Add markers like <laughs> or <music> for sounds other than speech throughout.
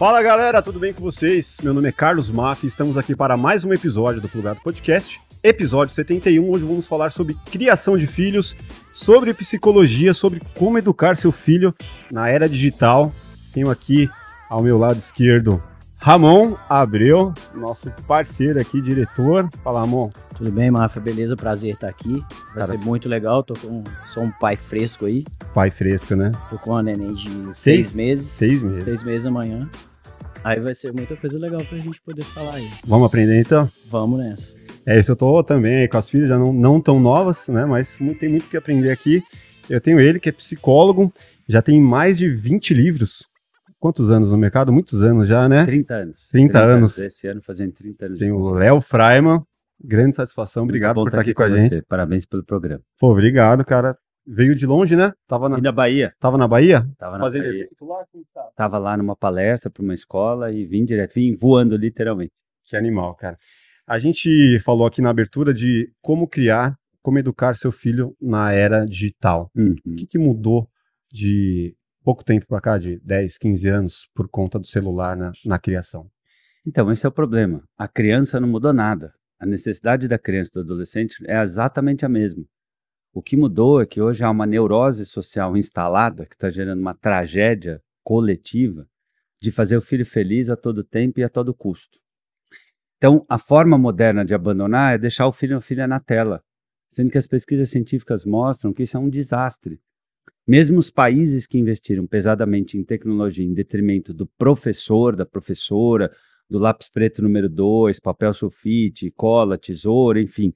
Fala galera, tudo bem com vocês? Meu nome é Carlos Maff e estamos aqui para mais um episódio do Plugado Podcast, episódio 71. Hoje vamos falar sobre criação de filhos, sobre psicologia, sobre como educar seu filho na era digital. Tenho aqui ao meu lado esquerdo Ramon Abreu, nosso parceiro aqui, diretor. Fala, Ramon. Tudo bem, Mafia? Beleza? Prazer estar aqui. Vai Cara, ser muito legal. Tô com, sou um pai fresco aí. Pai fresco, né? Tô com uma neném de seis, seis meses. Seis meses. Seis meses amanhã. Aí vai ser muita coisa legal pra gente poder falar aí. Vamos aprender então? Vamos nessa. É isso, eu tô também com as filhas, já não, não tão novas, né? Mas tem muito que aprender aqui. Eu tenho ele, que é psicólogo, já tem mais de 20 livros quantos anos no mercado? Muitos anos já, né? 30 anos. 30, 30 anos. Esse ano fazendo 30 anos. Tem o Léo Freiman. Grande satisfação. Muito obrigado por estar aqui, aqui com a gente. Você. Parabéns pelo programa. Pô, obrigado, cara. Veio de longe, né? Tava na, e na Bahia. Tava na Bahia? Tava na Fazendo Bahia. Lá, tá? Tava lá numa palestra para uma escola e vim direto, vim voando literalmente. Que animal, cara. A gente falou aqui na abertura de como criar, como educar seu filho na era digital. Uhum. O que, que mudou de pouco tempo para cá, de 10, 15 anos, por conta do celular na, na criação. Então, esse é o problema. A criança não mudou nada. A necessidade da criança e do adolescente é exatamente a mesma. O que mudou é que hoje há uma neurose social instalada que está gerando uma tragédia coletiva de fazer o filho feliz a todo tempo e a todo custo. Então, a forma moderna de abandonar é deixar o filho ou filha na tela, sendo que as pesquisas científicas mostram que isso é um desastre. Mesmo os países que investiram pesadamente em tecnologia em detrimento do professor, da professora, do lápis preto número 2, papel sulfite, cola, tesoura, enfim,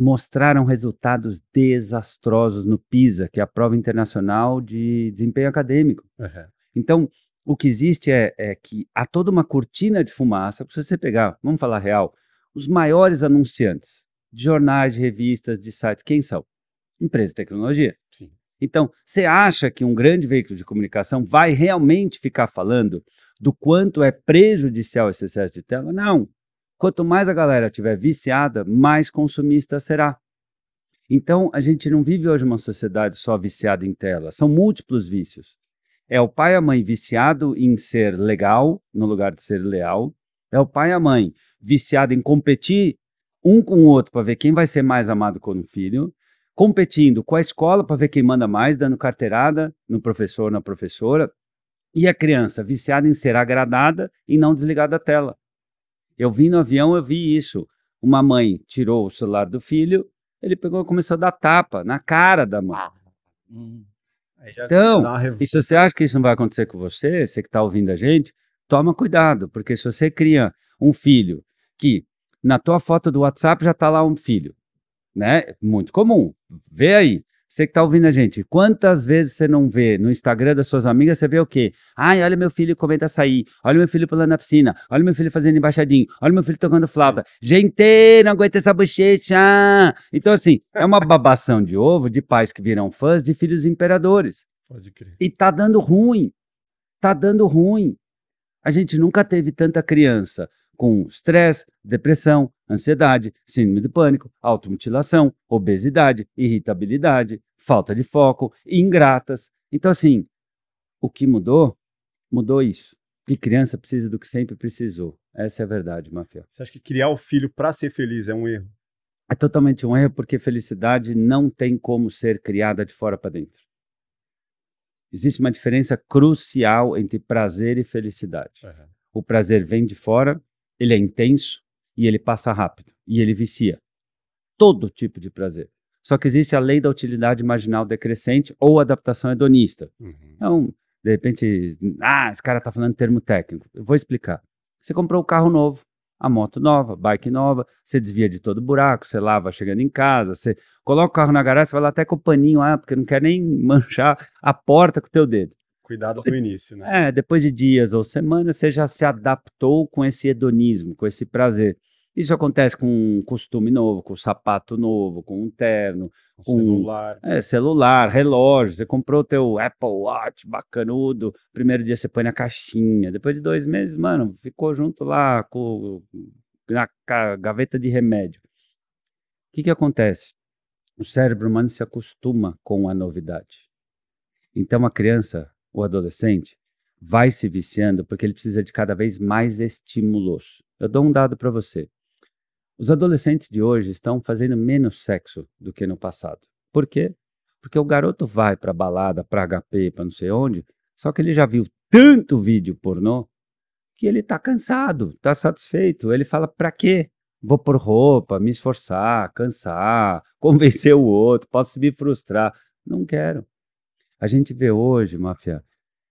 mostraram resultados desastrosos no PISA, que é a prova internacional de desempenho acadêmico. Uhum. Então, o que existe é, é, que há toda uma cortina de fumaça. Se você pegar, vamos falar real, os maiores anunciantes de jornais, de revistas, de sites, quem são? empresa de tecnologia. Sim. Então, você acha que um grande veículo de comunicação vai realmente ficar falando do quanto é prejudicial esse excesso de tela? Não. Quanto mais a galera estiver viciada, mais consumista será. Então, a gente não vive hoje uma sociedade só viciada em tela, são múltiplos vícios. É o pai e a mãe viciado em ser legal, no lugar de ser leal. É o pai e a mãe viciado em competir um com o outro para ver quem vai ser mais amado com o filho competindo com a escola para ver quem manda mais, dando carteirada no professor, na professora, e a criança viciada em ser agradada e não desligar da tela. Eu vim no avião, eu vi isso. Uma mãe tirou o celular do filho, ele pegou e começou a dar tapa na cara da mãe. Ah, hum. Então, e se você acha que isso não vai acontecer com você, você que está ouvindo a gente, toma cuidado, porque se você cria um filho que na tua foto do WhatsApp já está lá um filho, né? Muito comum. Vê aí. Você que está ouvindo a gente, quantas vezes você não vê no Instagram das suas amigas, você vê o quê? Ai, olha meu filho comendo açaí, olha meu filho pulando na piscina, olha meu filho fazendo embaixadinho, olha meu filho tocando flauta. Gente, não aguenta essa bochecha! Então, assim, é uma babação de ovo de pais que viram fãs de filhos imperadores. Pode crer. E tá dando ruim. Tá dando ruim. A gente nunca teve tanta criança com estresse, depressão, ansiedade, síndrome de pânico, automutilação, obesidade, irritabilidade, falta de foco, ingratas. Então, assim, o que mudou? Mudou isso. Que criança precisa do que sempre precisou. Essa é a verdade, Mafia. Você acha que criar o filho para ser feliz é um erro? É totalmente um erro, porque felicidade não tem como ser criada de fora para dentro. Existe uma diferença crucial entre prazer e felicidade. Uhum. O prazer vem de fora, ele é intenso e ele passa rápido e ele vicia. Todo tipo de prazer. Só que existe a lei da utilidade marginal decrescente ou adaptação hedonista. Uhum. Então, de repente, ah, esse cara está falando termo técnico. Eu vou explicar. Você comprou o um carro novo, a moto nova, bike nova, você desvia de todo buraco, você lava chegando em casa, você coloca o carro na garagem, você vai lá até com o paninho, ah, porque não quer nem <laughs> manchar a porta com o teu dedo. Cuidado no início, né? É, depois de dias ou semanas, você já se adaptou com esse hedonismo, com esse prazer. Isso acontece com um costume novo, com um sapato novo, com um terno, com celular. É, celular, relógio. Você comprou o teu Apple Watch bacanudo, primeiro dia você põe na caixinha, depois de dois meses, mano, ficou junto lá com na gaveta de remédio. O que que acontece? O cérebro humano se acostuma com a novidade. Então a criança o adolescente, vai se viciando porque ele precisa de cada vez mais estímulos. Eu dou um dado para você. Os adolescentes de hoje estão fazendo menos sexo do que no passado. Por quê? Porque o garoto vai para balada, para HP, para não sei onde, só que ele já viu tanto vídeo pornô que ele está cansado, está satisfeito. Ele fala: para quê? Vou por roupa, me esforçar, cansar, <laughs> convencer o outro, posso me frustrar. Não quero. A gente vê hoje, Máfia,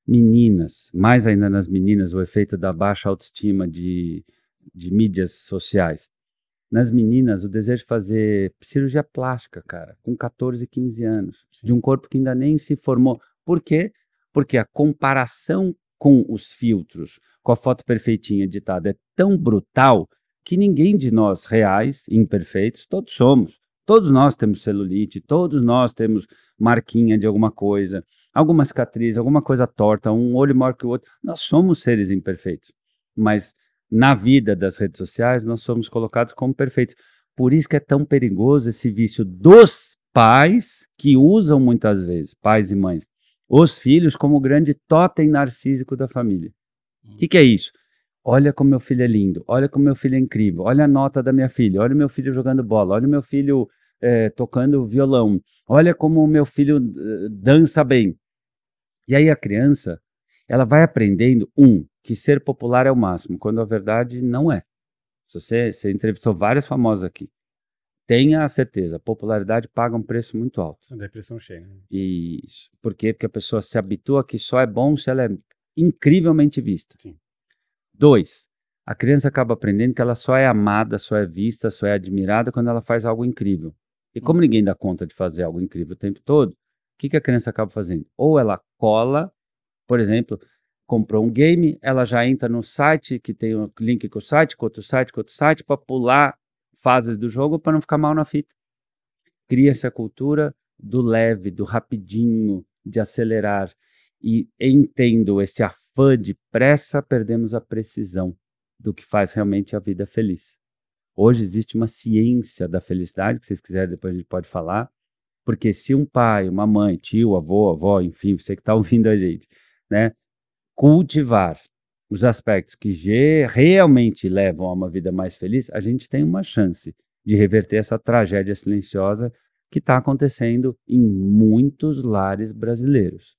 meninas, mais ainda nas meninas, o efeito da baixa autoestima de, de mídias sociais. Nas meninas, o desejo de fazer cirurgia plástica, cara, com 14, 15 anos, Sim. de um corpo que ainda nem se formou. Por quê? Porque a comparação com os filtros, com a foto perfeitinha editada, é tão brutal que ninguém de nós reais, imperfeitos, todos somos. Todos nós temos celulite, todos nós temos marquinha de alguma coisa, alguma cicatriz, alguma coisa torta, um olho maior que o outro. Nós somos seres imperfeitos, mas na vida das redes sociais nós somos colocados como perfeitos. Por isso que é tão perigoso esse vício dos pais que usam muitas vezes, pais e mães, os filhos como o grande totem narcísico da família. O que, que é isso? Olha como meu filho é lindo, olha como meu filho é incrível, olha a nota da minha filha, olha meu filho jogando bola, olha meu filho é, tocando violão, olha como o meu filho uh, dança bem. E aí a criança, ela vai aprendendo, um, que ser popular é o máximo, quando a verdade não é. Se você, você entrevistou vários famosos aqui, tenha a certeza, a popularidade paga um preço muito alto. A depressão chega. Né? Isso. Por quê? Porque a pessoa se habitua que só é bom se ela é incrivelmente vista. Sim. Dois, a criança acaba aprendendo que ela só é amada, só é vista, só é admirada quando ela faz algo incrível. E como ninguém dá conta de fazer algo incrível o tempo todo, o que, que a criança acaba fazendo? Ou ela cola, por exemplo, comprou um game, ela já entra no site que tem um link com o site, com outro site, com outro site, para pular fases do jogo para não ficar mal na fita. Cria-se a cultura do leve, do rapidinho, de acelerar. E entendo esse afã de pressa, perdemos a precisão do que faz realmente a vida feliz. Hoje existe uma ciência da felicidade, que vocês quiserem, depois a gente pode falar. Porque se um pai, uma mãe, tio, avô, avó, enfim, você que está <laughs> ouvindo a gente, né, cultivar os aspectos que realmente levam a uma vida mais feliz, a gente tem uma chance de reverter essa tragédia silenciosa que está acontecendo em muitos lares brasileiros.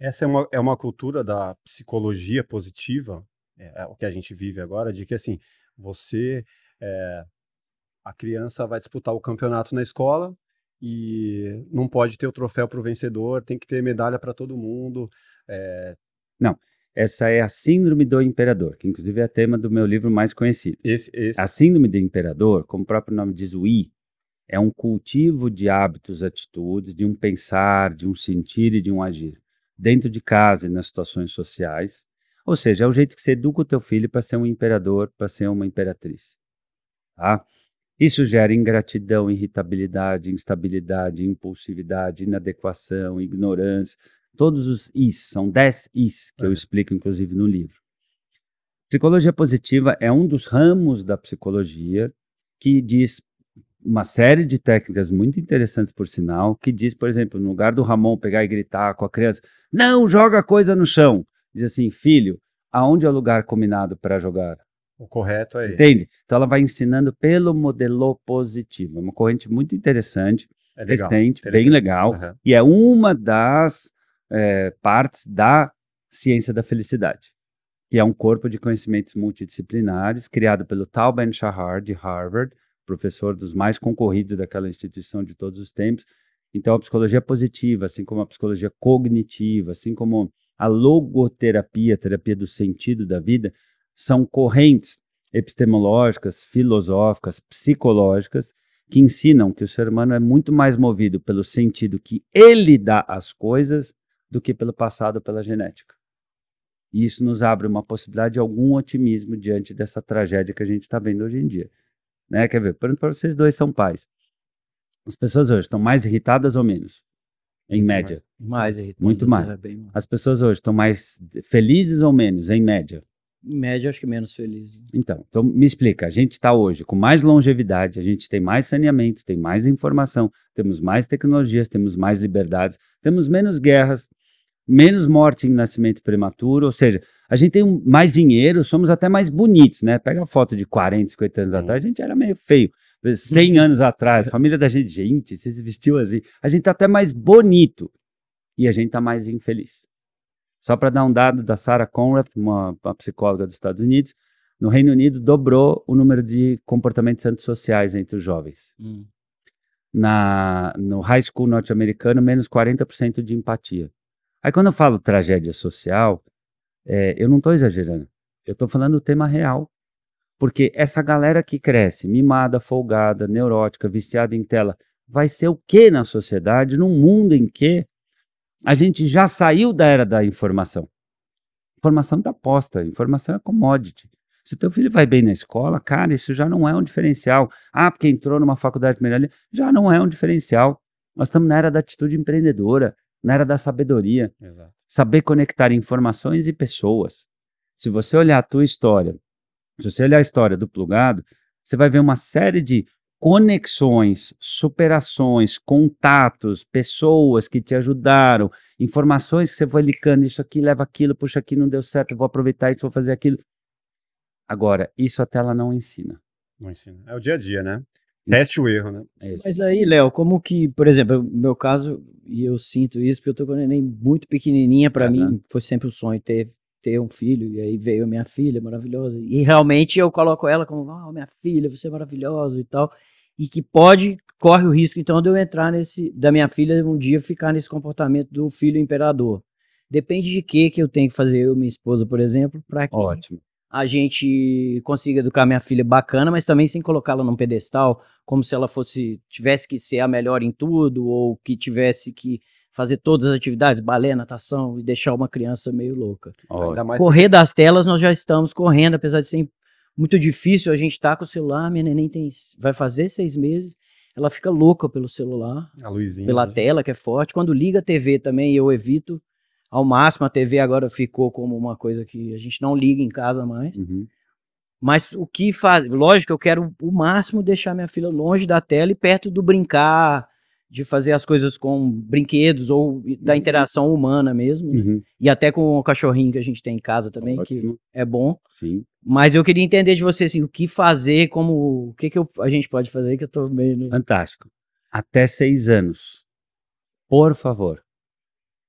Essa é uma, é uma cultura da psicologia positiva, é, é o que a gente vive agora, de que assim, você é, a criança vai disputar o campeonato na escola e não pode ter o troféu para o vencedor, tem que ter medalha para todo mundo. É... Não, essa é a síndrome do imperador, que inclusive é tema do meu livro mais conhecido. Esse, esse... A síndrome do imperador, como o próprio nome diz, o I, é um cultivo de hábitos, atitudes, de um pensar, de um sentir e de um agir, dentro de casa e nas situações sociais. Ou seja, é o jeito que você educa o teu filho para ser um imperador, para ser uma imperatriz. Tá? Isso gera ingratidão, irritabilidade, instabilidade, impulsividade, inadequação, ignorância. Todos os Is, são 10 Is que é. eu explico, inclusive, no livro. Psicologia positiva é um dos ramos da psicologia que diz uma série de técnicas muito interessantes, por sinal, que diz, por exemplo, no lugar do Ramon pegar e gritar com a criança, não joga coisa no chão. Diz assim, filho, aonde é o lugar combinado para jogar? O correto é Entende? Então ela vai ensinando pelo modelo positivo. É uma corrente muito interessante, é legal, recente, bem legal, uhum. e é uma das é, partes da ciência da felicidade, que é um corpo de conhecimentos multidisciplinares criado pelo Tal Ben-Shahar de Harvard, professor dos mais concorridos daquela instituição de todos os tempos. Então a psicologia positiva, assim como a psicologia cognitiva, assim como a logoterapia, terapia do sentido da vida, são correntes epistemológicas, filosóficas, psicológicas, que ensinam que o ser humano é muito mais movido pelo sentido que ele dá às coisas do que pelo passado ou pela genética. E isso nos abre uma possibilidade de algum otimismo diante dessa tragédia que a gente está vendo hoje em dia. Né? Quer ver? Pergunto para vocês dois são pais. As pessoas hoje estão mais irritadas ou menos? Em média. Mais, mais irritadas. Muito mais. É mais. As pessoas hoje estão mais felizes ou menos? Em média. Em média, acho que menos feliz. Então, então me explica. A gente está hoje com mais longevidade, a gente tem mais saneamento, tem mais informação, temos mais tecnologias, temos mais liberdades, temos menos guerras, menos morte em nascimento prematuro, ou seja, a gente tem mais dinheiro, somos até mais bonitos, né? Pega a foto de 40, 50 anos atrás, a gente era meio feio. 100 anos atrás, a família da gente, gente, você se vestiu assim. A gente tá até mais bonito e a gente tá mais infeliz. Só para dar um dado da Sarah Conrad, uma, uma, psicóloga dos Estados Unidos, no Reino Unido dobrou o número de comportamentos antissociais entre os jovens. Hum. Na, no high school norte-americano, menos 40% de empatia. Aí quando eu falo tragédia social, é, eu não estou exagerando. Eu estou falando o tema real. Porque essa galera que cresce, mimada, folgada, neurótica, viciada em tela, vai ser o que na sociedade, num mundo em que a gente já saiu da era da informação. Informação está posta, informação é commodity. Se teu filho vai bem na escola, cara, isso já não é um diferencial. Ah, porque entrou numa faculdade melhor, já não é um diferencial. Nós estamos na era da atitude empreendedora, na era da sabedoria. Exato. Saber conectar informações e pessoas. Se você olhar a tua história, se você olhar a história do plugado, você vai ver uma série de conexões, superações, contatos, pessoas que te ajudaram, informações que você foi licando, isso aqui leva aquilo, puxa aqui não deu certo, vou aproveitar isso, vou fazer aquilo. Agora, isso a tela não ensina. Não ensina. É o dia a dia, né? Teste o erro, né? É Mas aí, Léo, como que, por exemplo, no meu caso, e eu sinto isso, porque eu tô com a neném muito pequenininha, para mim foi sempre o um sonho ter ter um filho, e aí veio minha filha maravilhosa. E realmente eu coloco ela como, oh, minha filha, você é maravilhosa e tal. E que pode, corre o risco, então, de eu entrar nesse, da minha filha um dia ficar nesse comportamento do filho imperador. Depende de que que eu tenho que fazer, eu e minha esposa, por exemplo, para que Ótimo. A gente consiga educar minha filha bacana, mas também sem colocá-la num pedestal, como se ela fosse, tivesse que ser a melhor em tudo, ou que tivesse que fazer todas as atividades, balé, natação, e deixar uma criança meio louca. Correr das telas, nós já estamos correndo, apesar de ser muito difícil, a gente tá com o celular, minha neném tem, vai fazer seis meses, ela fica louca pelo celular, a luzinha, pela né? tela, que é forte. Quando liga a TV também, eu evito ao máximo, a TV agora ficou como uma coisa que a gente não liga em casa mais. Uhum. Mas o que faz, lógico, eu quero o máximo deixar minha filha longe da tela e perto do brincar, de fazer as coisas com brinquedos ou da uhum. interação humana mesmo, né? uhum. e até com o cachorrinho que a gente tem em casa também, Ótimo. que é bom. Sim. Mas eu queria entender de você assim, o que fazer, como o que, que eu, a gente pode fazer que eu tô meio no... Fantástico. Até seis anos, por favor,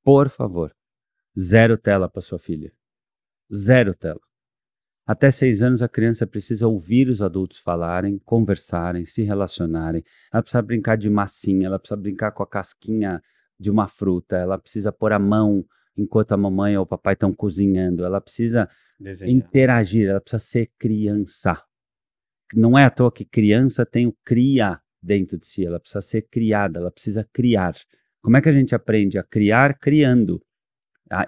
por favor, zero tela para sua filha, zero tela. Até seis anos, a criança precisa ouvir os adultos falarem, conversarem, se relacionarem. Ela precisa brincar de massinha, ela precisa brincar com a casquinha de uma fruta, ela precisa pôr a mão enquanto a mamãe ou o papai estão cozinhando, ela precisa Desenhar. interagir, ela precisa ser criança. Não é à toa que criança tem o cria dentro de si, ela precisa ser criada, ela precisa criar. Como é que a gente aprende a criar? Criando,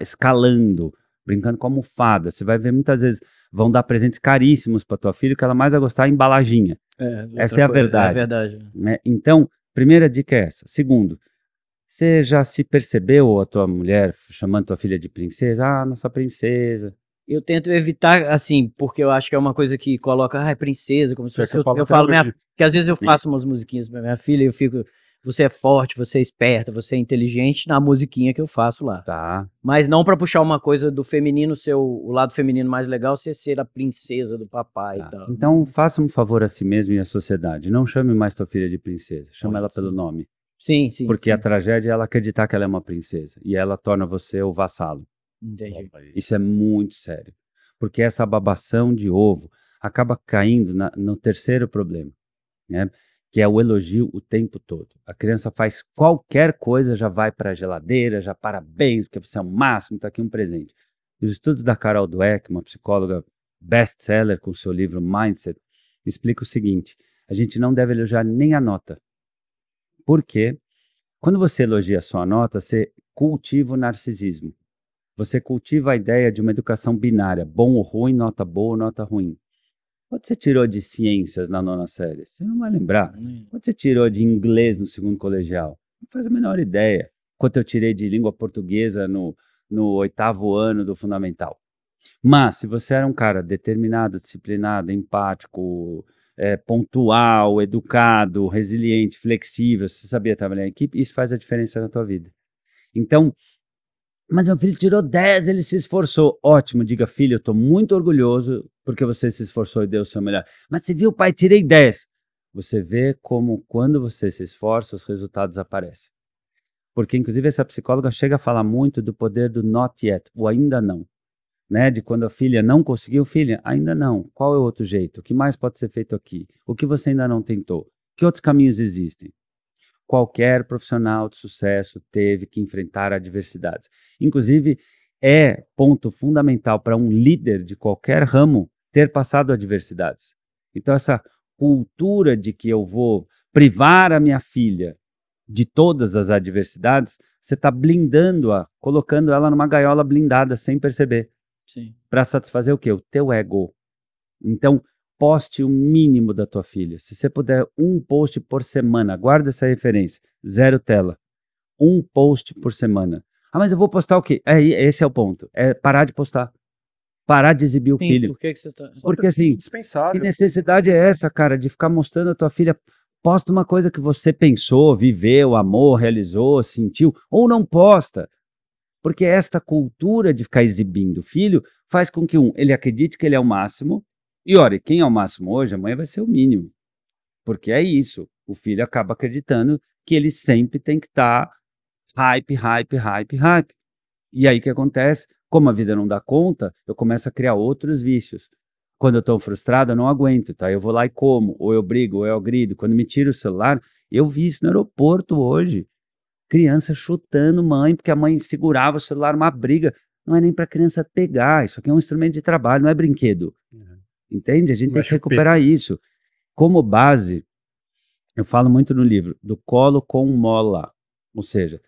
escalando, brincando com almofada. Você vai ver muitas vezes vão dar presentes caríssimos para tua filha, que ela mais vai gostar é embalaginha. É, essa é a verdade. É a verdade. Né? Então, primeira dica é essa. Segundo, você já se percebeu, a tua mulher, chamando tua filha de princesa? Ah, nossa princesa. Eu tento evitar, assim, porque eu acho que é uma coisa que coloca, ah, é princesa, como se fosse. Eu, eu falo, minha, que às vezes eu faço umas musiquinhas pra minha filha e eu fico, você é forte, você é esperta, você é inteligente na musiquinha que eu faço lá. Tá. Mas não para puxar uma coisa do feminino, ser o, o, lado feminino mais legal, você ser a princesa do papai tá. e tal. Então faça um favor a si mesmo e à sociedade. Não chame mais tua filha de princesa. Chama ela pelo nome. Sim, sim. Porque sim. a tragédia é ela acreditar que ela é uma princesa. E ela torna você o vassalo. Entendi. Isso é muito sério. Porque essa babação de ovo acaba caindo na, no terceiro problema. Né? Que é o elogio o tempo todo. A criança faz qualquer coisa, já vai para a geladeira, já parabéns, porque você é o máximo, está aqui um presente. Os estudos da Carol Dweck, uma psicóloga best-seller com seu livro Mindset, explica o seguinte: a gente não deve elogiar nem a nota. Por quê? Quando você elogia a sua nota, você cultiva o narcisismo. Você cultiva a ideia de uma educação binária, bom ou ruim, nota boa ou nota ruim. Quanto você tirou de ciências na nona série? Você não vai lembrar. Quanto você tirou de inglês no segundo colegial? Não faz a menor ideia. Quanto eu tirei de língua portuguesa no, no oitavo ano do fundamental. Mas, se você era um cara determinado, disciplinado, empático, é, pontual, educado, resiliente, flexível, você sabia trabalhar em equipe, isso faz a diferença na tua vida. Então, Mas meu filho tirou 10, ele se esforçou. Ótimo, diga, filho, eu estou muito orgulhoso porque você se esforçou e deu o seu melhor. Mas você viu, pai, tirei 10. Você vê como quando você se esforça, os resultados aparecem. Porque, inclusive, essa psicóloga chega a falar muito do poder do not yet, o ainda não. Né? De quando a filha não conseguiu, filha, ainda não. Qual é o outro jeito? O que mais pode ser feito aqui? O que você ainda não tentou? Que outros caminhos existem? Qualquer profissional de sucesso teve que enfrentar adversidades. Inclusive, é ponto fundamental para um líder de qualquer ramo ter passado adversidades. Então, essa cultura de que eu vou privar a minha filha de todas as adversidades, você está blindando-a, colocando ela numa gaiola blindada sem perceber. Para satisfazer o quê? O teu ego. Então, poste o mínimo da tua filha. Se você puder, um post por semana, guarda essa referência, zero tela. Um post por semana. Ah, mas eu vou postar o quê? É, esse é o ponto. É parar de postar. Parar de exibir o Sim, filho. Por que, que você tá... Porque assim, que necessidade é essa, cara, de ficar mostrando a tua filha Posta uma coisa que você pensou, viveu, amou, realizou, sentiu, ou não posta. Porque esta cultura de ficar exibindo o filho faz com que um, ele acredite que ele é o máximo, e olha, quem é o máximo hoje, amanhã vai ser o mínimo. Porque é isso. O filho acaba acreditando que ele sempre tem que estar tá hype, hype, hype, hype. E aí o que acontece? Como a vida não dá conta, eu começo a criar outros vícios. Quando eu estou frustrado, eu não aguento, tá? Eu vou lá e como, ou eu brigo, ou eu agrido. Quando me tiro o celular, eu vi isso no aeroporto hoje. Criança chutando mãe, porque a mãe segurava o celular, uma briga. Não é nem para criança pegar, isso aqui é um instrumento de trabalho, não é brinquedo. Uhum. Entende? A gente tem que recuperar isso. Como base, eu falo muito no livro, do colo com mola. Ou seja,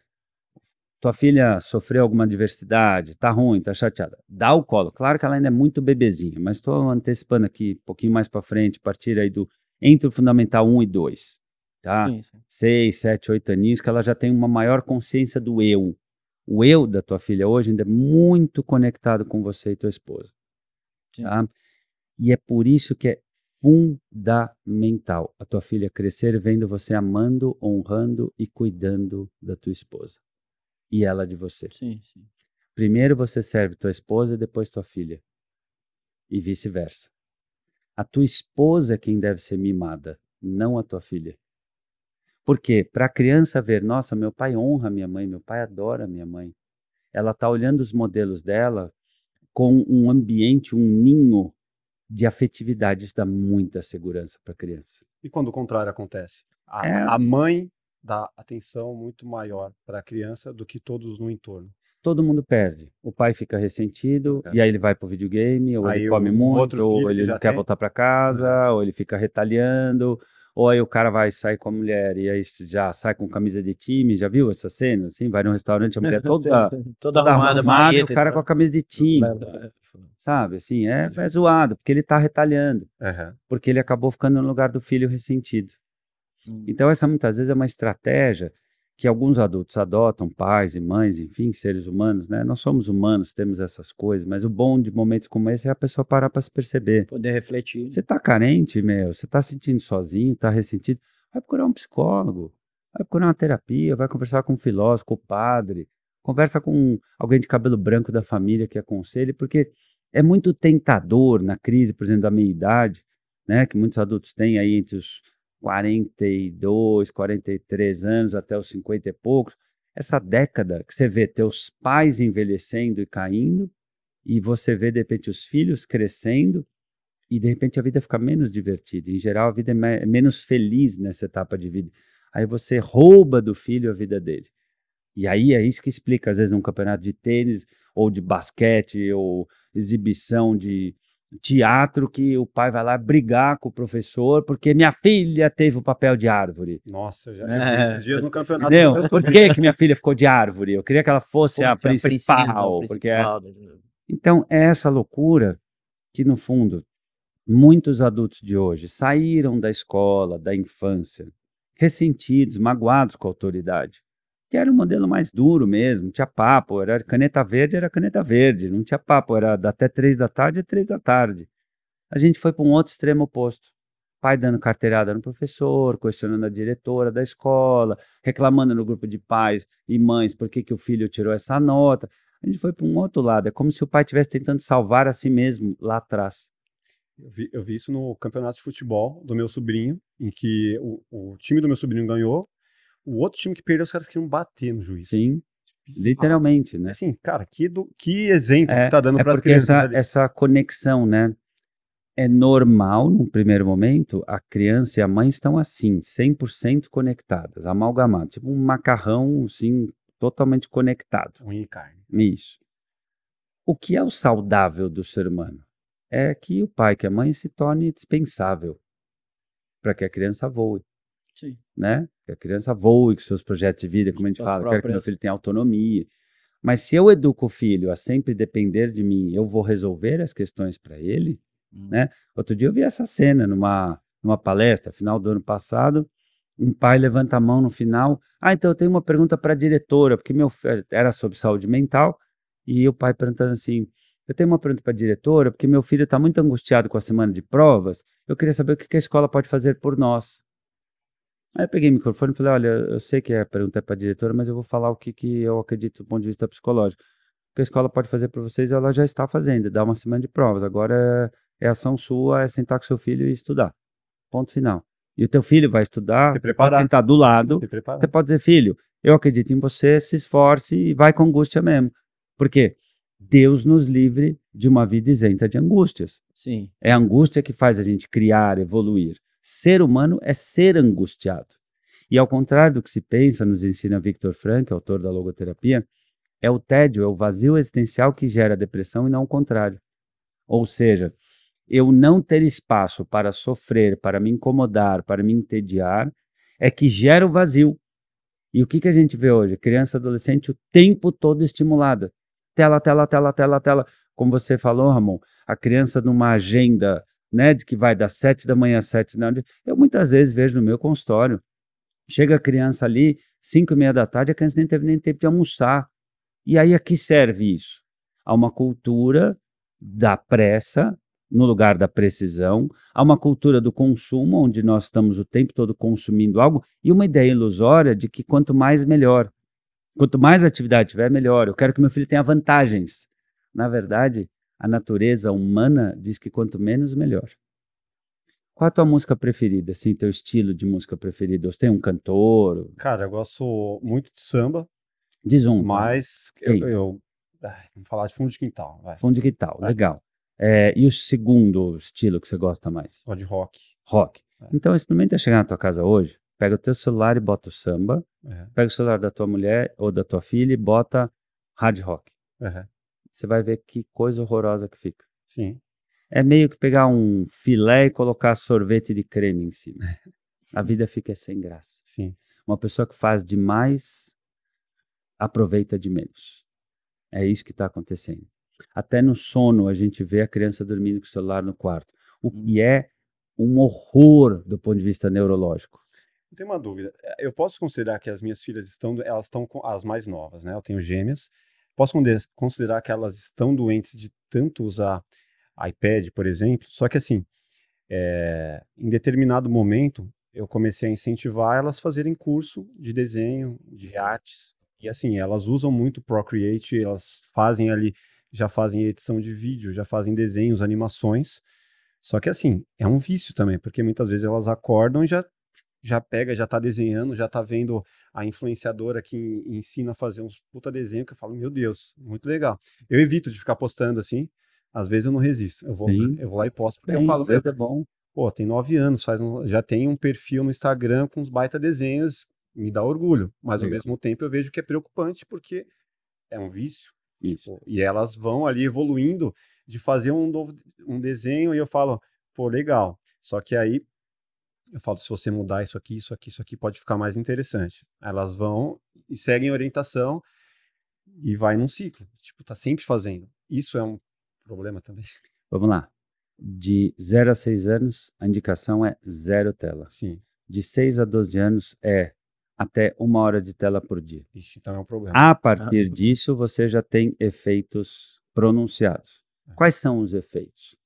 tua filha sofreu alguma adversidade, tá ruim, tá chateada, dá o colo. Claro que ela ainda é muito bebezinha, mas estou antecipando aqui um pouquinho mais para frente, a partir aí do entre o fundamental 1 e 2, tá? Isso. 6, 7, 8 aninhos, que ela já tem uma maior consciência do eu. O eu da tua filha hoje ainda é muito conectado com você e tua esposa. Tá? E é por isso que é fundamental a tua filha crescer vendo você amando, honrando e cuidando da tua esposa e ela de você. Sim, sim. Primeiro você serve tua esposa e depois tua filha. E vice-versa. A tua esposa é quem deve ser mimada, não a tua filha. Porque para a criança ver, nossa, meu pai honra minha mãe, meu pai adora minha mãe. Ela está olhando os modelos dela com um ambiente, um ninho de afetividade. Isso dá muita segurança para a criança. E quando o contrário acontece? A, é... a mãe dá atenção muito maior para a criança do que todos no entorno. Todo mundo perde. O pai fica ressentido é. e aí ele vai pro videogame, ou aí ele come muito, ou ele não quer tem. voltar para casa, é. ou ele fica retalhando, ou aí o cara vai sair com a mulher e aí já sai com camisa de time, já viu essa cena? Assim, vai num restaurante, a mulher <laughs> toda, toda, toda arrumada, arrumada o cara com a camisa de time. Sabe, assim, é, é zoado, porque ele tá retalhando. Uhum. Porque ele acabou ficando no lugar do filho ressentido. Hum. Então, essa muitas vezes é uma estratégia que alguns adultos adotam, pais e mães, enfim, seres humanos, né? Nós somos humanos, temos essas coisas, mas o bom de momentos como esse é a pessoa parar para se perceber. Poder refletir. Você está carente, meu, você está sentindo sozinho, está ressentido, vai procurar um psicólogo, vai procurar uma terapia, vai conversar com um filósofo, com o padre, conversa com alguém de cabelo branco da família que aconselhe, porque é muito tentador na crise, por exemplo, da meia idade, né, que muitos adultos têm aí entre os 42, 43 anos até os 50 e poucos, essa década que você vê teus pais envelhecendo e caindo, e você vê de repente os filhos crescendo, e de repente a vida fica menos divertida. Em geral, a vida é, é menos feliz nessa etapa de vida. Aí você rouba do filho a vida dele. E aí é isso que explica, às vezes, num campeonato de tênis, ou de basquete, ou exibição de, teatro que o pai vai lá brigar com o professor porque minha filha teve o papel de árvore. Nossa, já é, dias no campeonato. Entendeu? Por que, que minha filha ficou de árvore? Eu queria que ela fosse a principal. A porque é... Então, é essa loucura que, no fundo, muitos adultos de hoje saíram da escola, da infância, ressentidos, magoados com a autoridade que era um modelo mais duro mesmo, não tinha papo, era caneta verde, era caneta verde, não tinha papo, era até três da tarde, é três da tarde. A gente foi para um outro extremo oposto. Pai dando carteirada no professor, questionando a diretora da escola, reclamando no grupo de pais e mães por que, que o filho tirou essa nota. A gente foi para um outro lado. É como se o pai estivesse tentando salvar a si mesmo lá atrás. Eu vi, eu vi, isso no campeonato de futebol do meu sobrinho, em que o, o, time do meu sobrinho ganhou, o outro time que perdeu, os caras queriam bater no juiz. Sim, literalmente, né? Assim, cara, que, do, que exemplo é, que tá dando é para as crianças. Essa, né? essa conexão, né? É normal, num primeiro momento, a criança e a mãe estão assim, 100% conectadas, amalgamadas, tipo um macarrão, assim, totalmente conectado. Unha e carne. Isso. O que é o saudável do ser humano? É que o pai, que a mãe se torne dispensável para que a criança voe. Sim. Né? Que a criança voe com seus projetos de vida, como a gente fala, próprias... quero que meu filho tenha autonomia. Mas se eu educo o filho a sempre depender de mim, eu vou resolver as questões para ele, Hum. Né? Outro dia eu vi essa cena numa, numa palestra, final do ano passado, um pai levanta a mão no final, ah, então eu tenho uma pergunta para a diretora, porque meu era sobre saúde mental, e o pai perguntando assim, eu tenho uma pergunta para a diretora, porque meu filho está muito angustiado com a semana de provas, eu queria saber o que a escola pode fazer por nós. Aí eu peguei o microfone e falei, olha, eu sei que a pergunta é para a diretora, mas eu vou falar o que, que eu acredito do ponto de vista psicológico. O que a escola pode fazer por vocês, ela já está fazendo, dá uma semana de provas. Agora é ação sua, é sentar com seu filho e estudar. Ponto final. E o teu filho vai estudar, pode tentar do lado. Você pode dizer, filho, eu acredito em você, se esforce e vai com angústia mesmo. Porque Deus nos livre de uma vida isenta de angústias. Sim. É a angústia que faz a gente criar, evoluir. Ser humano é ser angustiado. E ao contrário do que se pensa, nos ensina Victor Frank, autor da logoterapia, é o tédio, é o vazio existencial que gera depressão e não o contrário. Ou seja, eu não ter espaço para sofrer, para me incomodar, para me entediar, é que gera o vazio. E o que, que a gente vê hoje? Criança, adolescente o tempo todo estimulada. Tela, tela, tela, tela, tela. Como você falou, Ramon, a criança numa agenda, né, de que vai das sete da manhã às sete da noite. Eu muitas vezes vejo no meu consultório. Chega a criança ali, cinco e meia da tarde, a criança nem teve nem tempo de almoçar. E aí a que serve isso? A uma cultura da pressa, no lugar da precisão, há uma cultura do consumo, onde nós estamos o tempo todo consumindo algo, e uma ideia ilusória de que quanto mais, melhor. Quanto mais atividade tiver, melhor. Eu quero que meu filho tenha vantagens. Na verdade, a natureza humana diz que quanto menos, melhor. Qual a tua música preferida, assim, teu estilo de música preferida? Você tem um cantor? Cara, eu gosto muito de samba. Diz um. Mas eu, eu, vamos falar de fundo de quintal. Vai. Fundo de quintal, vai. legal. É, e o segundo estilo que você gosta mais? Só de rock. Rock. É. Então experimenta chegar na tua casa hoje, pega o teu celular e bota o samba, é. pega o celular da tua mulher ou da tua filha e bota hard rock. Você vai ver que coisa horrorosa que fica. Sim. É meio que pegar um filé e colocar sorvete de creme em cima. A vida fica sem graça. Sim. Uma pessoa que faz demais aproveita de menos. É isso que está acontecendo. Até no sono a gente vê a criança dormindo com o celular no quarto, o que uhum. é um horror do ponto de vista neurológico. Eu tenho uma dúvida. Eu posso considerar que as minhas filhas estão, elas estão com as mais novas, né? Eu tenho gêmeas. Posso considerar que elas estão doentes de tanto usar iPad, por exemplo. Só que assim, é, em determinado momento, eu comecei a incentivar elas a fazerem curso de desenho, de artes. E assim, elas usam muito Procreate, elas fazem ali já fazem edição de vídeo, já fazem desenhos, animações. Só que assim, é um vício também, porque muitas vezes elas acordam e já já pega, já tá desenhando, já tá vendo a influenciadora que ensina a fazer uns puta desenho que eu falo, meu Deus, muito legal. Eu evito de ficar postando assim, às vezes eu não resisto. Eu vou, eu vou lá e posto, porque eu falo, é bom. Pô, tem nove anos, faz um, já tem um perfil no Instagram com uns baita desenhos, me dá orgulho, mas legal. ao mesmo tempo eu vejo que é preocupante porque é um vício. Isso. E elas vão ali evoluindo de fazer um novo um desenho e eu falo, pô, legal. Só que aí eu falo, se você mudar isso aqui, isso aqui, isso aqui, pode ficar mais interessante. Elas vão e seguem orientação e vai num ciclo. Tipo, tá sempre fazendo. Isso é um problema também. <laughs> Vamos lá. De 0 a 6 anos, a indicação é zero tela. Sim. De 6 a 12 anos é até uma hora de tela por dia. Ixi, então é um problema. A partir ah. disso, você já tem efeitos pronunciados. É. Quais são os efeitos?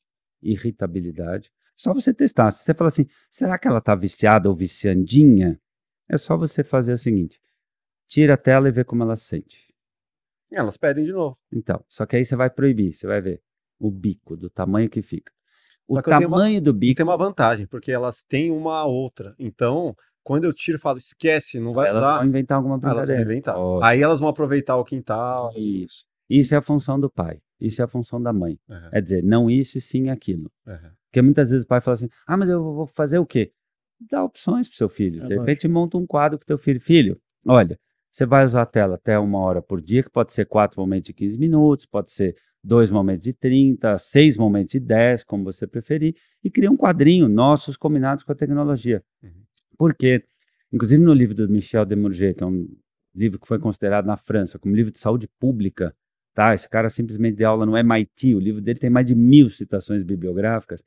Irritabilidade. Só você testar. Se você falar assim, será que ela está viciada ou viciandinha? É só você fazer o seguinte: tira a tela e vê como ela sente. Elas pedem de novo. Então, só que aí você vai proibir, você vai ver o bico, do tamanho que fica. O tamanho uma, do bico. Tem uma vantagem, porque elas têm uma outra. Então, quando eu tiro, eu falo, esquece, não vai elas usar. Elas vão inventar alguma brincadeira. Elas vão inventar. Aí elas vão aproveitar o quintal. Isso. Isso é a função do pai. Isso é a função da mãe. Uhum. É dizer, não isso e sim aquilo. Uhum. Porque muitas vezes o pai fala assim: ah, mas eu vou fazer o quê? Dá opções para seu filho. É de repente, monta um quadro com teu filho. Filho, olha, você vai usar a tela até uma hora por dia, que pode ser quatro momentos de 15 minutos, pode ser dois momentos de 30, seis momentos de 10, como você preferir, e cria um quadrinho, nossos combinados com a tecnologia. Uhum. Por quê? Inclusive no livro do Michel Demurger, que é um livro que foi considerado na França como livro de saúde pública, tá? Esse cara simplesmente de aula no MIT, o livro dele tem mais de mil citações bibliográficas.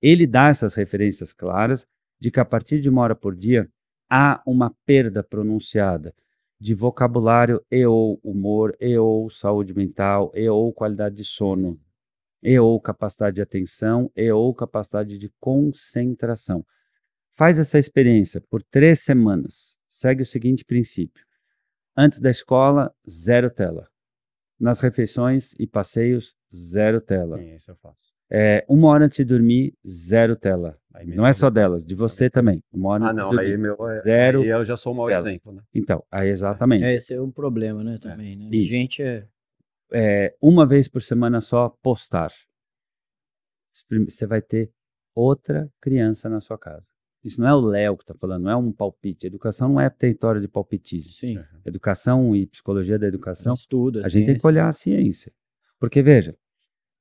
Ele dá essas referências claras de que a partir de uma hora por dia há uma perda pronunciada de vocabulário e ou humor, e ou saúde mental, e ou qualidade de sono, e ou capacidade de atenção, e ou capacidade de concentração. Faz essa experiência por três semanas. Segue o seguinte princípio: antes da escola, zero tela. Nas refeições e passeios, zero tela. Sim, isso eu faço. É, uma hora antes de dormir, zero tela. Não é só delas, de você também. Uma hora ah, não, dormir, aí, meu, é, zero aí eu já sou um mau tela. exemplo, né? Então, aí exatamente. É, esse é um problema, né, também, é. né? E, gente é... é... Uma vez por semana só postar. Você vai ter outra criança na sua casa. Isso não é o Léo que está falando, não é um palpite. Educação não é território de palpitismo. Sim. Educação e psicologia da educação. Estuda, a gente tem que olhar a ciência. Porque, veja,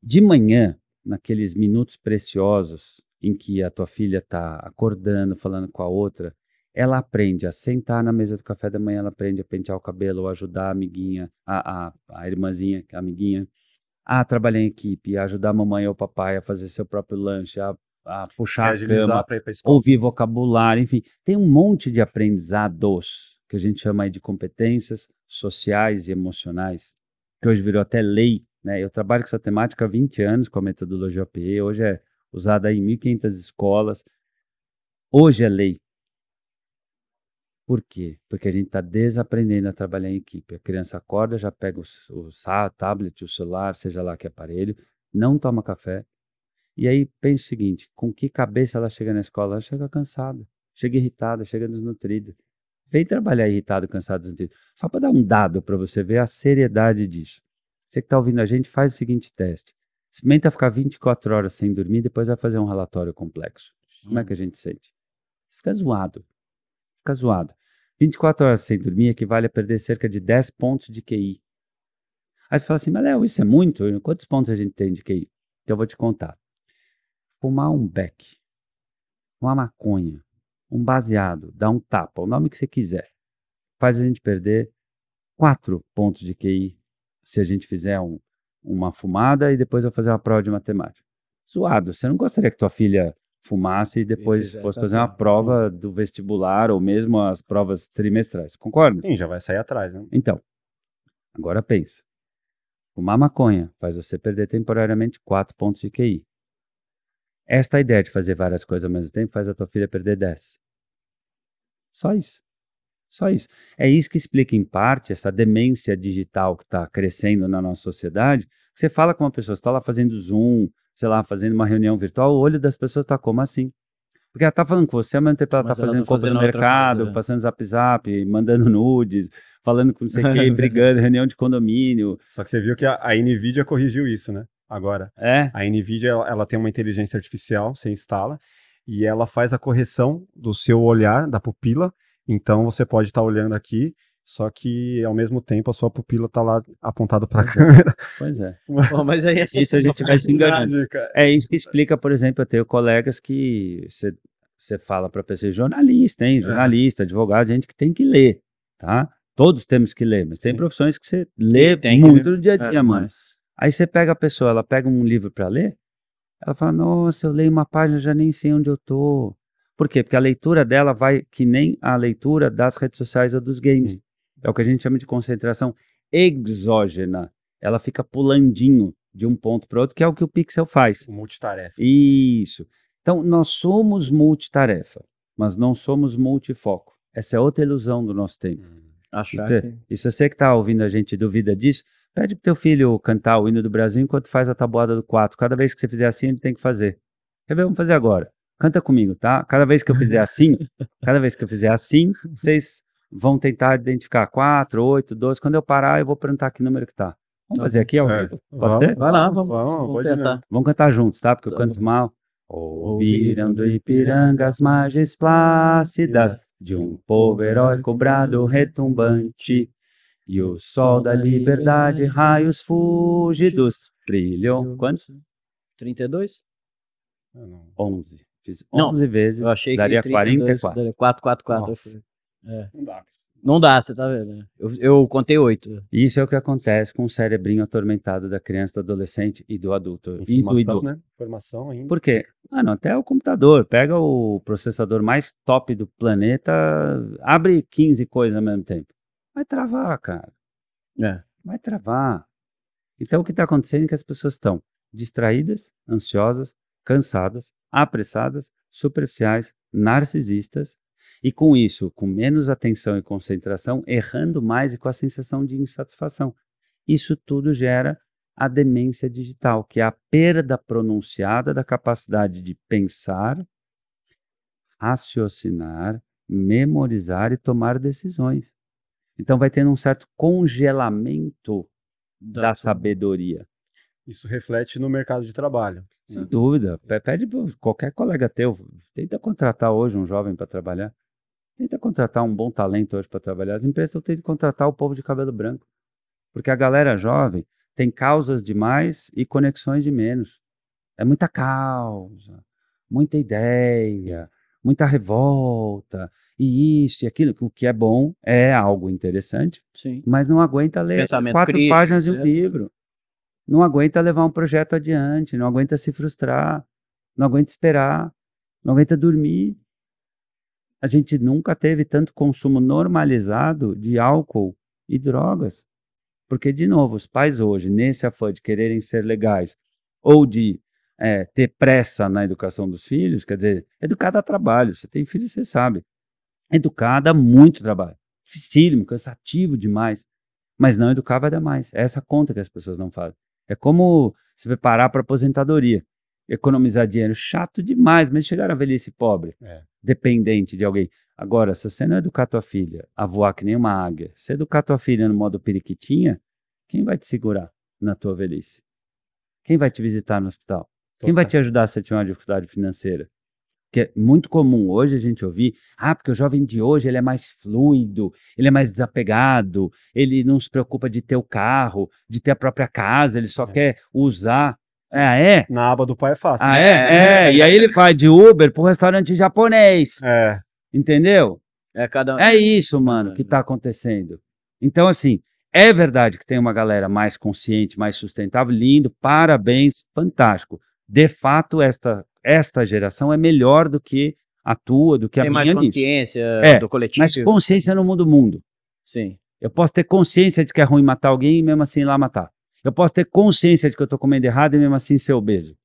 de manhã, naqueles minutos preciosos em que a tua filha está acordando, falando com a outra, ela aprende a sentar na mesa do café da manhã, ela aprende a pentear o cabelo, ou ajudar a amiguinha, a, a, a irmãzinha, a amiguinha, a trabalhar em equipe, a ajudar a mamãe ou o papai a fazer seu próprio lanche, a, a puxar a cama, ouvir vocabulário, enfim. Tem um monte de aprendizados que a gente chama de competências sociais e emocionais, que hoje virou até lei né? Eu trabalho com essa temática há 20 anos, com a metodologia OPE, hoje é usada em 1.500 escolas. Hoje é lei. Por quê? Porque a gente está desaprendendo a trabalhar em equipe. A criança acorda, já pega o, o tablet, o celular, seja lá que aparelho, não toma café. E aí pensa o seguinte: com que cabeça ela chega na escola? Ela chega cansada, chega irritada, chega desnutrida. Vem trabalhar irritado, cansado, desnutrido. Só para dar um dado para você ver a seriedade disso. Você que está ouvindo a gente, faz o seguinte teste. Experimenta ficar 24 horas sem dormir, depois vai fazer um relatório complexo. Como é que a gente sente? Você fica zoado. Fica zoado. 24 horas sem dormir equivale a perder cerca de 10 pontos de QI. Aí você fala assim, mas Léo, isso é muito? Quantos pontos a gente tem de QI? Então eu vou te contar. Fumar um beck, uma maconha, um baseado, dar um tapa, o nome que você quiser, faz a gente perder 4 pontos de QI se a gente fizer um, uma fumada e depois eu fazer uma prova de matemática. Zoado. Você não gostaria que tua filha fumasse e depois Exatamente. fosse fazer uma prova do vestibular ou mesmo as provas trimestrais. Concorda? Sim, já vai sair atrás, né? Então, agora pensa. Fumar maconha faz você perder temporariamente 4 pontos de QI. Esta ideia de fazer várias coisas ao mesmo tempo faz a tua filha perder 10. Só isso. Só isso. É isso que explica, em parte, essa demência digital que está crescendo na nossa sociedade. Você fala com uma pessoa, você está lá fazendo Zoom, sei lá, fazendo uma reunião virtual, o olho das pessoas está como assim? Porque ela está falando com você, ao mesmo tempo ela está fazendo tá compra no mercado, coisa, né? passando zap zap, mandando nudes, falando com não sei quem, <laughs> brigando, reunião de condomínio. Só que você viu que a, a NVIDIA corrigiu isso, né? Agora. É. A NVIDIA, ela, ela tem uma inteligência artificial, você instala, e ela faz a correção do seu olhar, da pupila, então você pode estar tá olhando aqui, só que ao mesmo tempo a sua pupila está lá apontada para a é. câmera. Pois é. <laughs> Bom, mas aí é isso a gente vai se enganando. É isso que explica, por exemplo, eu tenho colegas que você, você fala para pessoa, jornalista, hein? É. Jornalista, é. advogado, gente que tem que ler, tá? Todos temos que ler, mas tem Sim. profissões que você lê tem muito no dia a dia, é. Mas... Aí você pega a pessoa, ela pega um livro para ler, ela fala, nossa, eu leio uma página, já nem sei onde eu tô. Por quê? Porque a leitura dela vai que nem a leitura das redes sociais ou dos games. É o que a gente chama de concentração exógena. Ela fica pulandinho de um ponto para outro, que é o que o Pixel faz. Multitarefa. Isso. Então, nós somos multitarefa, mas não somos multifoco. Essa é outra ilusão do nosso tempo. Hum. Achar e, que... e se você que está ouvindo a gente duvida disso, Pede pro teu filho cantar o hino do Brasil enquanto faz a tabuada do 4. Cada vez que você fizer assim, ele tem que fazer. Quer ver? Vamos fazer agora. Canta comigo, tá? Cada vez que eu fizer assim, <laughs> cada vez que eu fizer assim, vocês vão tentar identificar 4, 8, 12. Quando eu parar, eu vou perguntar que número que tá. Vamos fazer aqui ao é. Pode Vai lá, vamos, vamos, vamos tentar. Vamos cantar juntos, tá? Porque eu tá canto mal. Ouviram do Ipiranga as margens plácidas de um povo heróico brado retumbante. E o sol da liberdade, raios fúlgidos, brilham. Quantos? 32? 11. Fiz 11 não, vezes, eu achei daria que 44. Daria 4, 4, 4. É. Não dá. Não dá, você tá vendo. Né? Eu, eu contei 8. Isso é o que acontece com o cerebrinho atormentado da criança, do adolescente e do adulto. E do idoso. Né? Informação ainda. Por quê? Mano, até o computador. Pega o processador mais top do planeta, abre 15 coisas ao mesmo tempo. Vai travar, cara. É. Vai travar. Então o que está acontecendo é que as pessoas estão distraídas, ansiosas, cansadas, apressadas, superficiais, narcisistas e com isso, com menos atenção e concentração, errando mais e com a sensação de insatisfação. Isso tudo gera a demência digital, que é a perda pronunciada da capacidade de pensar, raciocinar, memorizar e tomar decisões. Então vai tendo um certo congelamento da, da sabedoria. Isso reflete no mercado de trabalho. Sem né? dúvida. Pede para qualquer colega teu, tenta contratar hoje um jovem para trabalhar. Tenta contratar um bom talento hoje para trabalhar. As empresas estão tentando contratar o povo de cabelo branco. Porque a galera jovem tem causas demais e conexões de menos. É muita causa, muita ideia, muita revolta, e isso e aquilo. O que é bom é algo interessante, Sim. mas não aguenta ler Pensamento quatro crítico, páginas de um livro não aguenta levar um projeto adiante, não aguenta se frustrar, não aguenta esperar, não aguenta dormir. A gente nunca teve tanto consumo normalizado de álcool e drogas. Porque, de novo, os pais hoje, nesse afã de quererem ser legais ou de é, ter pressa na educação dos filhos, quer dizer, educar dá trabalho. Você tem filho, você sabe. Educar dá muito trabalho. Dificílimo, cansativo demais. Mas não educar vai dar mais. É essa conta que as pessoas não fazem. É como se preparar para aposentadoria. Economizar dinheiro, chato demais, mas chegar à velhice pobre, é. dependente de alguém. Agora, se você não educar tua filha a voar que nem uma águia, se educar tua filha no modo periquitinha, quem vai te segurar na tua velhice? Quem vai te visitar no hospital? Total. Quem vai te ajudar se você tiver uma dificuldade financeira? Que é muito comum hoje a gente ouvir, ah, porque o jovem de hoje ele é mais fluido, ele é mais desapegado, ele não se preocupa de ter o carro, de ter a própria casa, ele só é. quer usar. Ah, é? Na aba do pai é fácil. Ah, né? é? É, e aí ele vai de Uber pro restaurante japonês. É. Entendeu? É, cada... é isso, mano, que tá acontecendo. Então, assim, é verdade que tem uma galera mais consciente, mais sustentável, lindo, parabéns, fantástico. De fato, esta esta geração é melhor do que a tua, do que Tem a minha. Tem mais consciência é, do coletivo. Mas consciência não muda o mundo. Sim. Eu posso ter consciência de que é ruim matar alguém e mesmo assim ir lá matar. Eu posso ter consciência de que eu estou comendo errado e mesmo assim ser obeso.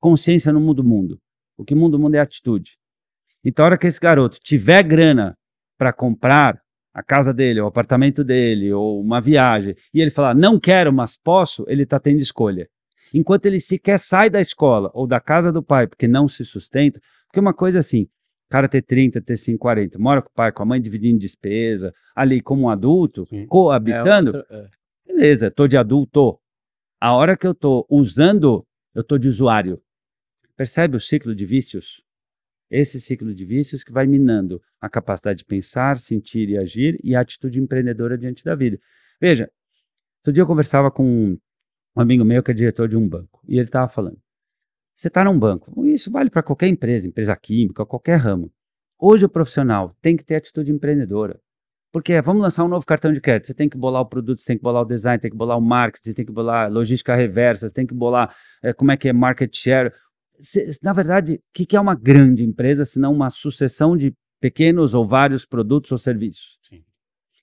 Consciência não muda o mundo. O que muda o mundo é atitude. Então, a hora que esse garoto tiver grana para comprar a casa dele, o apartamento dele, ou uma viagem, e ele falar, não quero, mas posso, ele está tendo escolha enquanto ele sequer sai da escola ou da casa do pai porque não se sustenta, porque uma coisa assim, o cara ter 30, ter 5, 40, mora com o pai, com a mãe dividindo despesa, ali como um adulto, Sim. coabitando, é é. beleza, tô de adulto. A hora que eu tô usando, eu tô de usuário. Percebe o ciclo de vícios? Esse ciclo de vícios que vai minando a capacidade de pensar, sentir e agir e a atitude empreendedora diante da vida. Veja, outro dia eu conversava com um amigo meu que é diretor de um banco, e ele estava falando: você está num banco, isso vale para qualquer empresa, empresa química, qualquer ramo. Hoje o profissional tem que ter atitude empreendedora. Porque vamos lançar um novo cartão de crédito. Você tem que bolar o produto, você tem que bolar o design, tem que bolar o marketing, tem que bolar logística reversa, você tem que bolar é, como é que é market share. na verdade, o que, que, é uma grande empresa, se não uma sucessão de pequenos ou vários produtos ou serviços? Sim.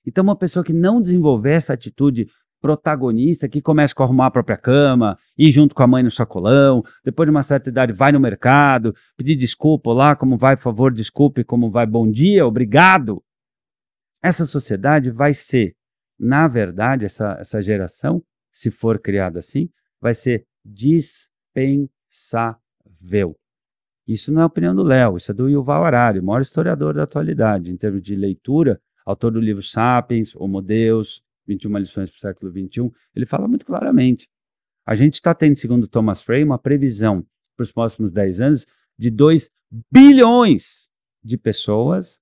Então, uma pessoa que não desenvolver essa atitude protagonista que começa a arrumar a própria cama, ir junto com a mãe no sacolão, depois de uma certa idade vai no mercado, pedir desculpa, lá como vai, por favor, desculpe, como vai, bom dia, obrigado. Essa sociedade vai ser, na verdade, essa, essa geração, se for criado assim, vai ser dispensável. Isso não é a opinião do Léo, isso é do Yuval Harari, o maior historiador da atualidade, em termos de leitura, autor do livro Sapiens, Homo Deus, 21 lições para o século XXI, ele fala muito claramente. A gente está tendo, segundo Thomas Frey, uma previsão para os próximos 10 anos de 2 bilhões de pessoas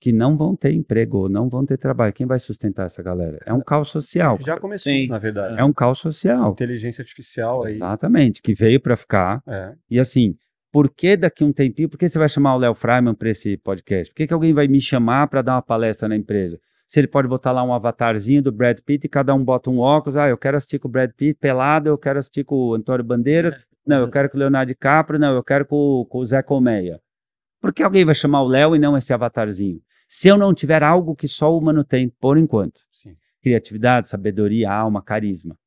que não vão ter emprego, não vão ter trabalho. Quem vai sustentar essa galera? É um caos social. Já começou, Sim. na verdade. É um caos social. Inteligência artificial aí. Exatamente, que veio para ficar. É. E assim, por que daqui um tempinho, por que você vai chamar o Léo Freiman para esse podcast? Por que, que alguém vai me chamar para dar uma palestra na empresa? Se ele pode botar lá um avatarzinho do Brad Pitt e cada um bota um óculos, ah, eu quero assistir com o Brad Pitt pelado, eu quero assistir com o Antônio Bandeiras, é. não, eu quero com o Leonardo DiCaprio, não, eu quero com, com o Zé Colmeia. Por que alguém vai chamar o Léo e não esse avatarzinho? Se eu não tiver algo que só o humano tem, por enquanto. Sim. Criatividade, sabedoria, alma, carisma.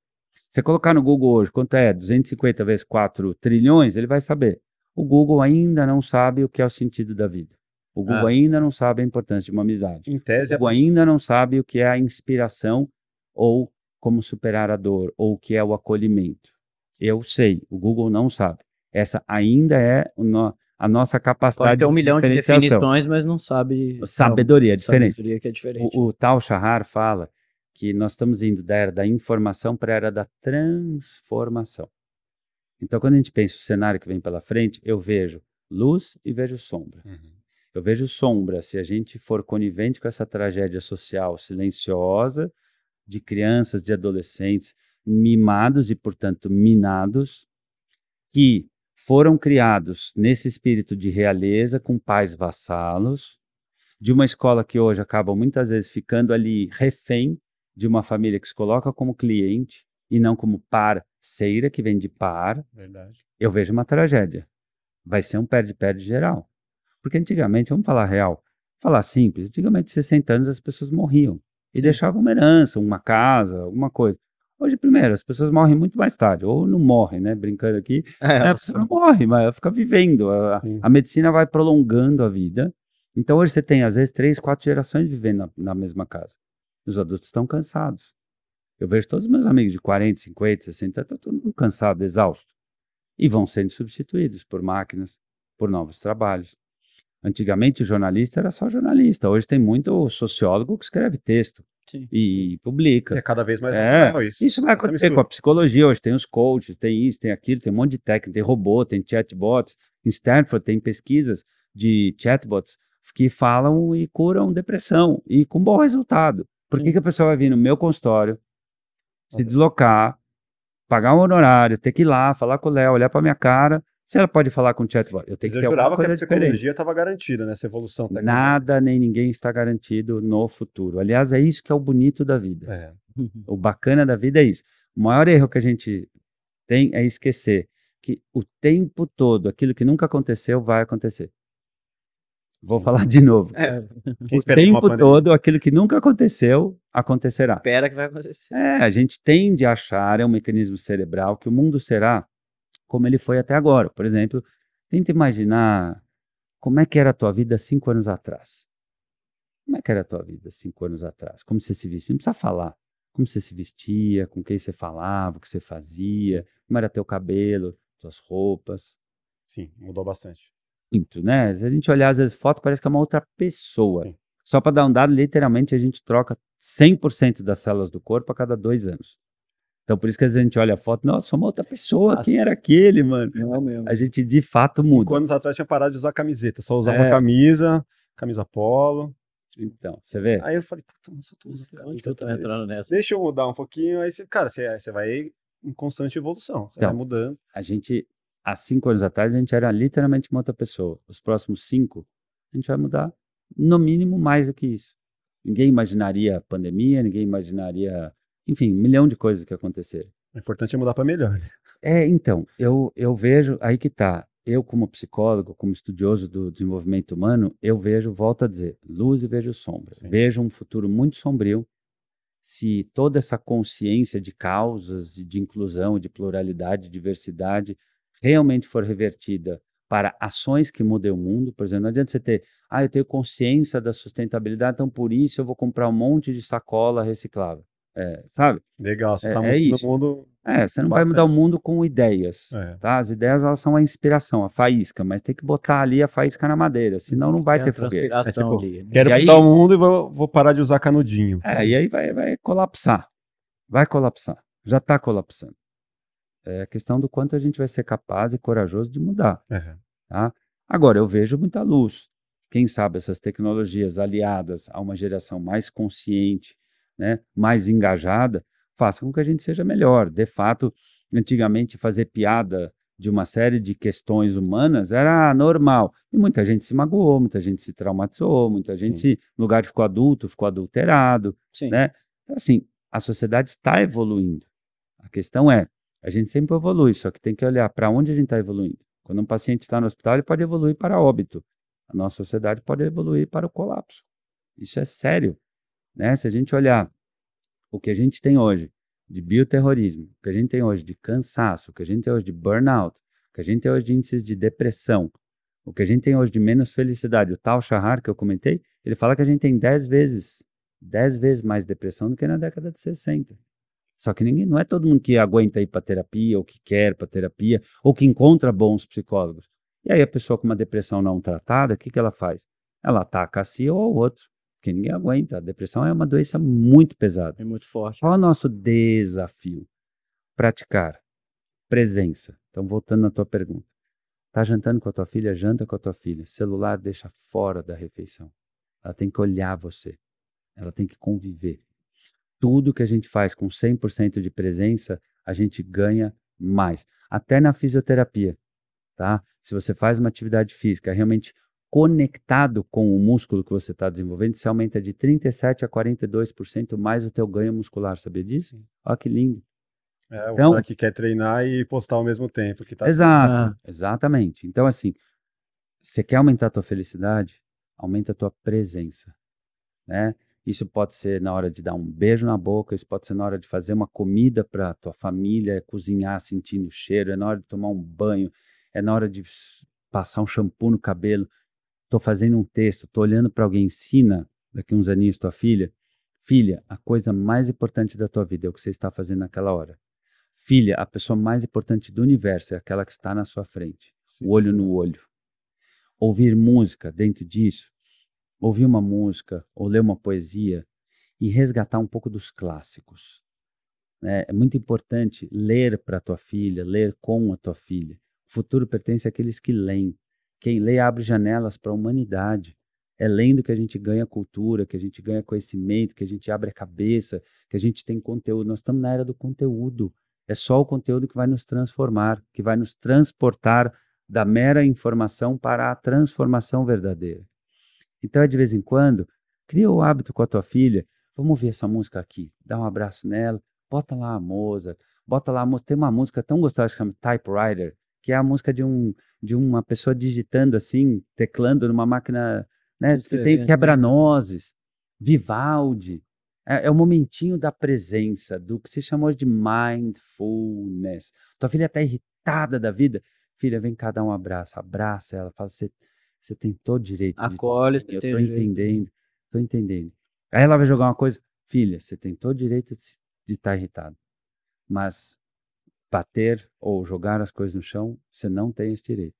Você colocar no Google hoje quanto é 250 vezes 4 trilhões, ele vai saber. O Google ainda não sabe o que é o sentido da vida. O Google ah. ainda não sabe a importância de uma amizade. Em tese, o Google é... ainda não sabe o que é a inspiração ou como superar a dor ou o que é o acolhimento. Eu sei, o Google não sabe. Essa ainda é a nossa capacidade Pode ter um milhão de, definições, mas não sabe. Sabedoria, é diferente. Sabedoria que é diferente. O, o Tal Shahar fala que nós estamos indo da era da informação para a era da transformação. Então, quando a gente pensa o cenário que vem pela frente, eu vejo luz e vejo sombra. Uhum. Eu vejo sombra se a gente for conivente com essa tragédia social silenciosa de crianças, de adolescentes mimados e, portanto, minados, que foram criados nesse espírito de realeza, com pais vassalos, de uma escola que hoje acaba muitas vezes ficando ali refém de uma família que se coloca como cliente e não como parceira, que vem de par. Verdade. Eu vejo uma tragédia. Vai ser um perde-perde geral. Porque antigamente, vamos falar real, falar simples, antigamente, 60 anos, as pessoas morriam e Sim. deixavam uma herança, uma casa, alguma coisa. Hoje, primeiro, as pessoas morrem muito mais tarde, ou não morrem, né? Brincando aqui. <laughs> É, né, a pessoa não morre, mas ela fica vivendo. A, a, medicina vai prolongando a vida. Então, hoje você tem, às vezes, três, quatro gerações vivendo na, na mesma casa. Os adultos estão cansados. Eu vejo todos os meus amigos de 40, 50, 60, estão todo mundo cansado, exausto. E vão sendo substituídos por máquinas, por novos trabalhos. Antigamente, o jornalista era só jornalista. Hoje tem muito sociólogo que escreve texto. Sim. e publica. É cada vez mais é, isso. Isso vai acontecer com a psicologia hoje. Tem os coaches, tem isso, tem aquilo, tem um monte de técnica, tem robô, tem chatbots. Em Stanford tem pesquisas de chatbots que falam e curam depressão e com bom resultado. Por que, que a pessoa vai vir no meu consultório, se deslocar, pagar um honorário, ter que ir lá, falar com o Léo, olhar para minha cara se ela pode falar com o chatbot, eu tenho Mas que ter alguma coisa que a tecnologia estava garantida nessa evolução. Nada nem ninguém está garantido no futuro. Aliás, é isso que é o bonito da vida. É. O bacana da vida é isso. O maior erro que a gente tem é esquecer que o tempo todo, aquilo que nunca aconteceu vai acontecer. Vou falar de novo. É. O tempo todo, aquilo que nunca aconteceu, acontecerá. Espera que vai acontecer. É, a gente tende a achar, é um mecanismo cerebral, que o mundo será como ele foi até agora. Por exemplo, tenta imaginar como é que era a tua vida cinco anos atrás. Como é que era a tua vida cinco anos atrás? Como você se vestia? Não precisa falar. Como você se vestia, com quem você falava, o que você fazia, como era teu cabelo, tuas roupas. Sim, mudou bastante. Muito, né? Se a gente olhar às vezes foto, parece que é uma outra pessoa. Sim. Só para dar um dado, literalmente a gente troca 100% das células do corpo a cada dois anos. Então, por isso que às vezes a gente olha a foto, nossa, sou uma outra pessoa, Nossa. quem era aquele, mano? Não mesmo. A gente de fato Cinco muda. Cinco anos atrás tinha parado de usar camiseta, só usava é. camisa, camisa polo. Então, você vê? Aí eu falei, puta, mas eu tô usando Onde eu tô entrando nessa? Deixa eu mudar um pouquinho, aí você, cara, você, você vai em constante evolução, você então, vai mudando. A gente, há cinco anos atrás, a gente era literalmente uma outra pessoa. Os próximos cinco, a gente vai mudar no mínimo mais do que isso. Ninguém imaginaria pandemia, ninguém imaginaria enfim, um milhão de coisas que aconteceram. O importante é mudar para melhor. Né? É, então, eu, eu vejo, aí que tá, eu como psicólogo, como estudioso do desenvolvimento humano, eu vejo, volto a dizer, luz e vejo sombra. Sim. Vejo um futuro muito sombrio se toda essa consciência de causas, de, de inclusão, de pluralidade, de diversidade, realmente for revertida para ações que mudem o mundo. Por exemplo, não adianta você ter, ah, eu tenho consciência da sustentabilidade, então por isso eu vou comprar um monte de sacola reciclável. É, sabe? Legal, você é, tá é no mundo. É, você não vai mudar o mundo com ideias, é. tá? As ideias, elas são a inspiração, a faísca, mas tem que botar ali a faísca na madeira, senão não vai ter foguete. É, tipo, ali, né? Quero mudar aí, o mundo e vou, vou, parar de usar canudinho. É, e aí vai, vai colapsar. Vai colapsar. Já está colapsando. É a questão do quanto a gente vai ser capaz e corajoso de mudar. Uhum. Tá? Agora, eu vejo muita luz. Quem sabe essas tecnologias aliadas a uma geração mais consciente, né, mais engajada, façam com que a gente seja melhor. De fato, antigamente fazer piada de uma série de questões humanas era normal. E muita gente se magoou, muita gente se traumatizou, muita gente, Sim. no lugar de ficou adulto, ficou adulterado. Sim. Né? Então, assim, a sociedade está evoluindo. A questão é, a gente sempre evolui, só que tem que olhar para onde a gente está evoluindo. Quando um paciente está no hospital, ele pode evoluir para óbito. A nossa sociedade pode evoluir para o colapso. Isso é sério. Né? Se a gente olhar o que a gente tem hoje de bioterrorismo, o que a gente tem hoje de cansaço, o que a gente tem hoje de burnout, o que a gente tem hoje de índices de depressão, o que a gente tem hoje de menos felicidade, o tal Shahar que eu comentei, ele fala que a gente tem 10 vezes, 10 vezes mais depressão do que na década de 60. Só que ninguém, não é todo mundo que aguenta ir para terapia, ou que quer para terapia, ou que encontra bons psicólogos. E aí a pessoa com uma depressão não tratada, o que, que ela faz? Ela ataca a si ou ao outro, porque ninguém aguenta. A depressão é uma doença muito pesada. É muito forte. Qual é o nosso desafio? Praticar presença. Então, voltando na tua pergunta. Tá jantando com a tua filha? Janta com a tua filha. Celular deixa fora da refeição. Ela tem que olhar você. Ela tem que conviver tudo que a gente faz com 100% de presença, a gente ganha mais. Até na fisioterapia, tá? Se você faz uma atividade física realmente conectado com o músculo que você está desenvolvendo, você aumenta de 37% a 42% mais o teu ganho muscular, sabia disso? Olha que lindo. É, o então, cara que quer treinar e postar ao mesmo tempo. Que tá exato, exatamente. Então, assim, você quer aumentar a tua felicidade? Aumenta a tua presença, né? Isso pode ser na hora de dar um beijo na boca, isso pode ser na hora de fazer uma comida para tua família, cozinhar sentindo o cheiro, é na hora de tomar um banho, é na hora de passar um shampoo no cabelo. Estou fazendo um texto, estou olhando para alguém, ensina daqui uns aninhos tua filha. Filha, a coisa mais importante da tua vida é o que você está fazendo naquela hora. Filha, a pessoa mais importante do universo é aquela que está na sua frente, Sim. o olho no olho. Ouvir música dentro disso ouvir uma música ou ler uma poesia e resgatar um pouco dos clássicos. É, é muito importante ler para tua filha, ler com a tua filha. O futuro pertence àqueles que leem. Quem lê abre janelas para a humanidade. É lendo que a gente ganha cultura, que a gente ganha conhecimento, que a gente abre a cabeça, que a gente tem conteúdo. Nós estamos na era do conteúdo. É só o conteúdo que vai nos transformar, que vai nos transportar da mera informação para a transformação verdadeira. Então é de vez em quando, cria o hábito com a tua filha, vamos ouvir essa música aqui, dá um abraço nela, bota lá a Mozart, bota lá a música, tem uma música tão gostosa que chama Typewriter, que é a música de, um, de uma pessoa digitando assim, teclando numa máquina, né? Você tem quebra-nozes, Vivaldi. É, é o momentinho da presença, do que se chamou de mindfulness. Tua filha está irritada da vida. Filha, vem cá dar um abraço. Abraça ela, fala, você você tem todo direito. Acolhe, de... eu tô entendendo, tô entendendo. Aí ela vai jogar uma coisa, filha, você tem todo direito de estar tá irritado, mas bater ou jogar as coisas no chão, você não tem esse direito.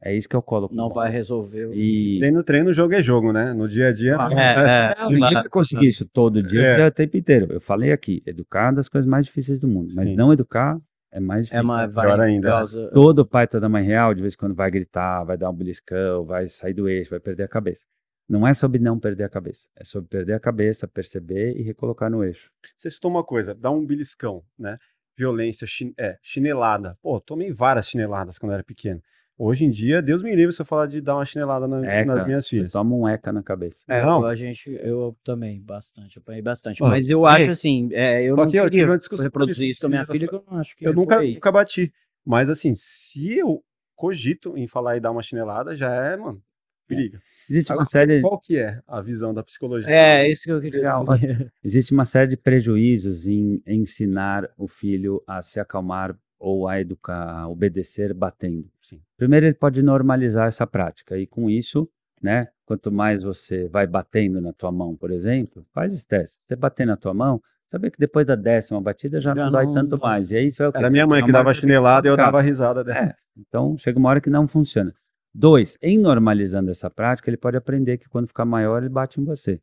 É isso que eu coloco. Não vai resolver. E... Treino, treino, jogo é jogo, né? No dia a dia. Ah, é, é. Ninguém vai conseguir isso todo dia, é. o tempo inteiro. Eu falei aqui, educar é das coisas mais difíceis do mundo. Mas Sim. não educar é mais difícil. É mais pior ainda. Causa... Todo pai toda mãe real, de vez em quando, vai gritar, vai dar um beliscão, vai sair do eixo, vai perder a cabeça. Não é sobre não perder a cabeça, é sobre perder a cabeça, perceber e recolocar no eixo. Você citou uma coisa, dá um beliscão, né? Violência, chin é, chinelada. Pô, tomei várias chineladas quando era pequeno. Hoje em dia, Deus me livre se eu falar de dar uma chinelada na, eca, nas minhas filhas. Toma um eca na cabeça. É, não. a gente, eu também, bastante, apanhei bastante. Ah, mas eu acho assim, é, eu não queria eu reproduzir isso com a minha filha, que eu não acho que Eu é nunca, nunca bati. Mas assim, se eu cogito em falar e dar uma chinelada, já é, mano, periga. Existe Agora, uma série. Qual que é a visão da psicologia? É, isso que eu queria. <laughs> Existe uma série de prejuízos em ensinar o filho a se acalmar ou a educar, a obedecer batendo. Sim. Primeiro, ele pode normalizar essa prática e com isso, né, quanto mais você vai batendo na tua mão, por exemplo, faz esse teste. Você bater na tua mão, Saber que depois da décima batida já, já não dói não, tanto mais. E aí você vai, Era minha mãe que dava chinelada e eu dava risada dela. É, então chega uma hora que não funciona. Dois, em normalizando essa prática, ele pode aprender que quando ficar maior, ele bate em você.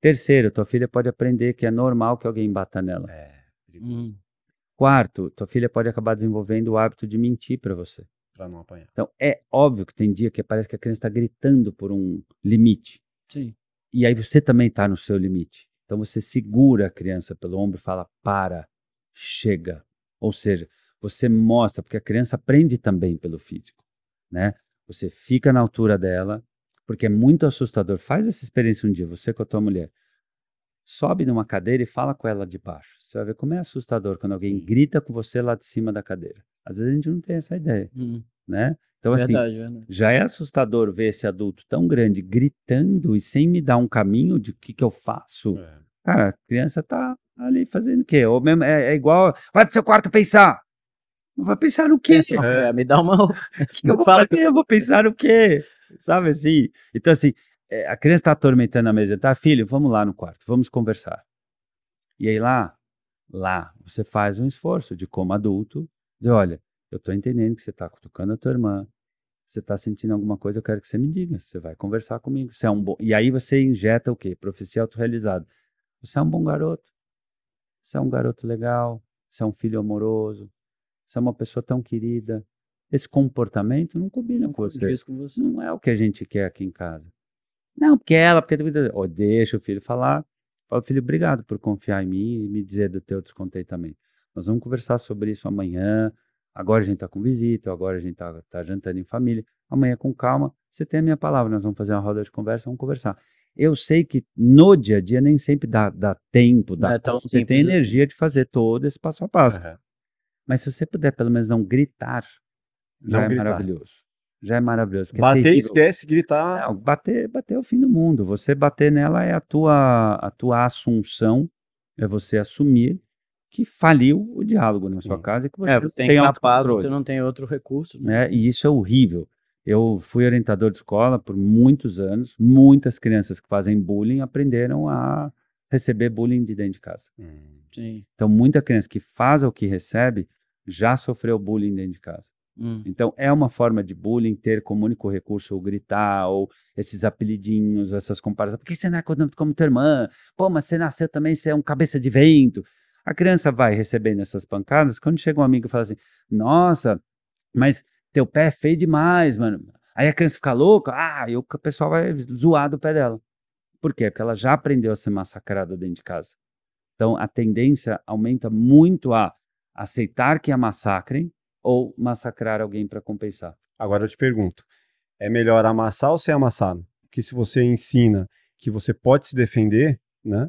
Terceiro, tua filha pode aprender que é normal que alguém bata nela. É, hum. Quarto, tua filha pode acabar desenvolvendo o hábito de mentir para você. Para não apanhar. Então, é óbvio que tem dia que parece que a criança está gritando por um limite. Sim. E aí você também está no seu limite. Então você segura a criança pelo ombro e fala: para, chega. Ou seja, você mostra, porque a criança aprende também pelo físico, né? Você fica na altura dela, porque é muito assustador. Faz essa experiência um dia, você com a tua mulher. Sobe numa cadeira e fala com ela de baixo. Você vai ver como é assustador quando alguém grita com você lá de cima da cadeira. Às vezes a gente não tem essa ideia, hum. né? Então, assim, verdade, verdade. já é assustador ver esse adulto tão grande gritando e sem me dar um caminho de o que, que eu faço. É. Cara, a criança tá ali fazendo o quê? Ou mesmo, é, é igual, vai pro seu quarto pensar. Vai pensar no quê? É, é me dá uma. <laughs> que eu vou fazer? Eu vou pensar no quê? Sabe assim? Então, assim, é, a criança está atormentando a mesa. Tá, filho, vamos lá no quarto, vamos conversar. E aí lá, lá, você faz um esforço de como adulto, dizer, olha, eu estou entendendo que você está cutucando a tua irmã, você está sentindo alguma coisa, eu quero que você me diga. Você vai conversar comigo. Você é um bom... E aí você injeta o quê? Profecia autorrealizada. Você é um bom garoto. Você é um garoto legal. Você é um filho amoroso. Você é uma pessoa tão querida. Esse comportamento não combina não com, você. com você. Não é o que a gente quer aqui em casa. Não, porque ela, porque... Oh, deixa o filho falar. Fala, filho, obrigado por confiar em mim e me dizer do teu descontentamento. Nós vamos conversar sobre isso amanhã. Agora a gente está com visita, agora a gente está tá jantando em família. Amanhã, com calma, você tem a minha palavra. Nós vamos fazer uma roda de conversa, vamos conversar. Eu sei que no dia a dia nem sempre dá, dá tempo, dá, é você tem assim. energia de fazer todo esse passo a passo. Uhum. Mas se você puder pelo menos não gritar, já não é gritar. maravilhoso. Já é maravilhoso. Bater, é esquece, gritar. Não, bater, bater é o fim do mundo. Você bater nela é a tua, a tua assunção, é você assumir que faliu o diálogo na sua Sim. casa e que você é, tem, tem capaz, você não tem outro recurso. Né? É, e isso é horrível. Eu fui orientador de escola por muitos anos. Muitas crianças que fazem bullying aprenderam a receber bullying de dentro de casa. Hum. Sim. Então, muita criança que faz o que recebe já sofreu bullying dentro de casa. Hum. Então, é uma forma de bullying ter como único recurso ou gritar, ou esses apelidinhos, essas comparações. Por que você não é como, como tua irmã? Pô, mas você nasceu também, você é um cabeça de vento. A criança vai recebendo essas pancadas, quando chega um amigo e fala assim, nossa, mas teu pé é feio demais, mano. Aí a criança fica louca, ah, e o pessoal vai zoar do pé dela. Por quê? Porque ela já aprendeu a ser massacrada dentro de casa. Então a tendência aumenta muito a aceitar que a massacrem ou massacrar alguém para compensar. Agora eu te pergunto, é melhor amassar ou ser amassado? Porque se você ensina que você pode se defender, né?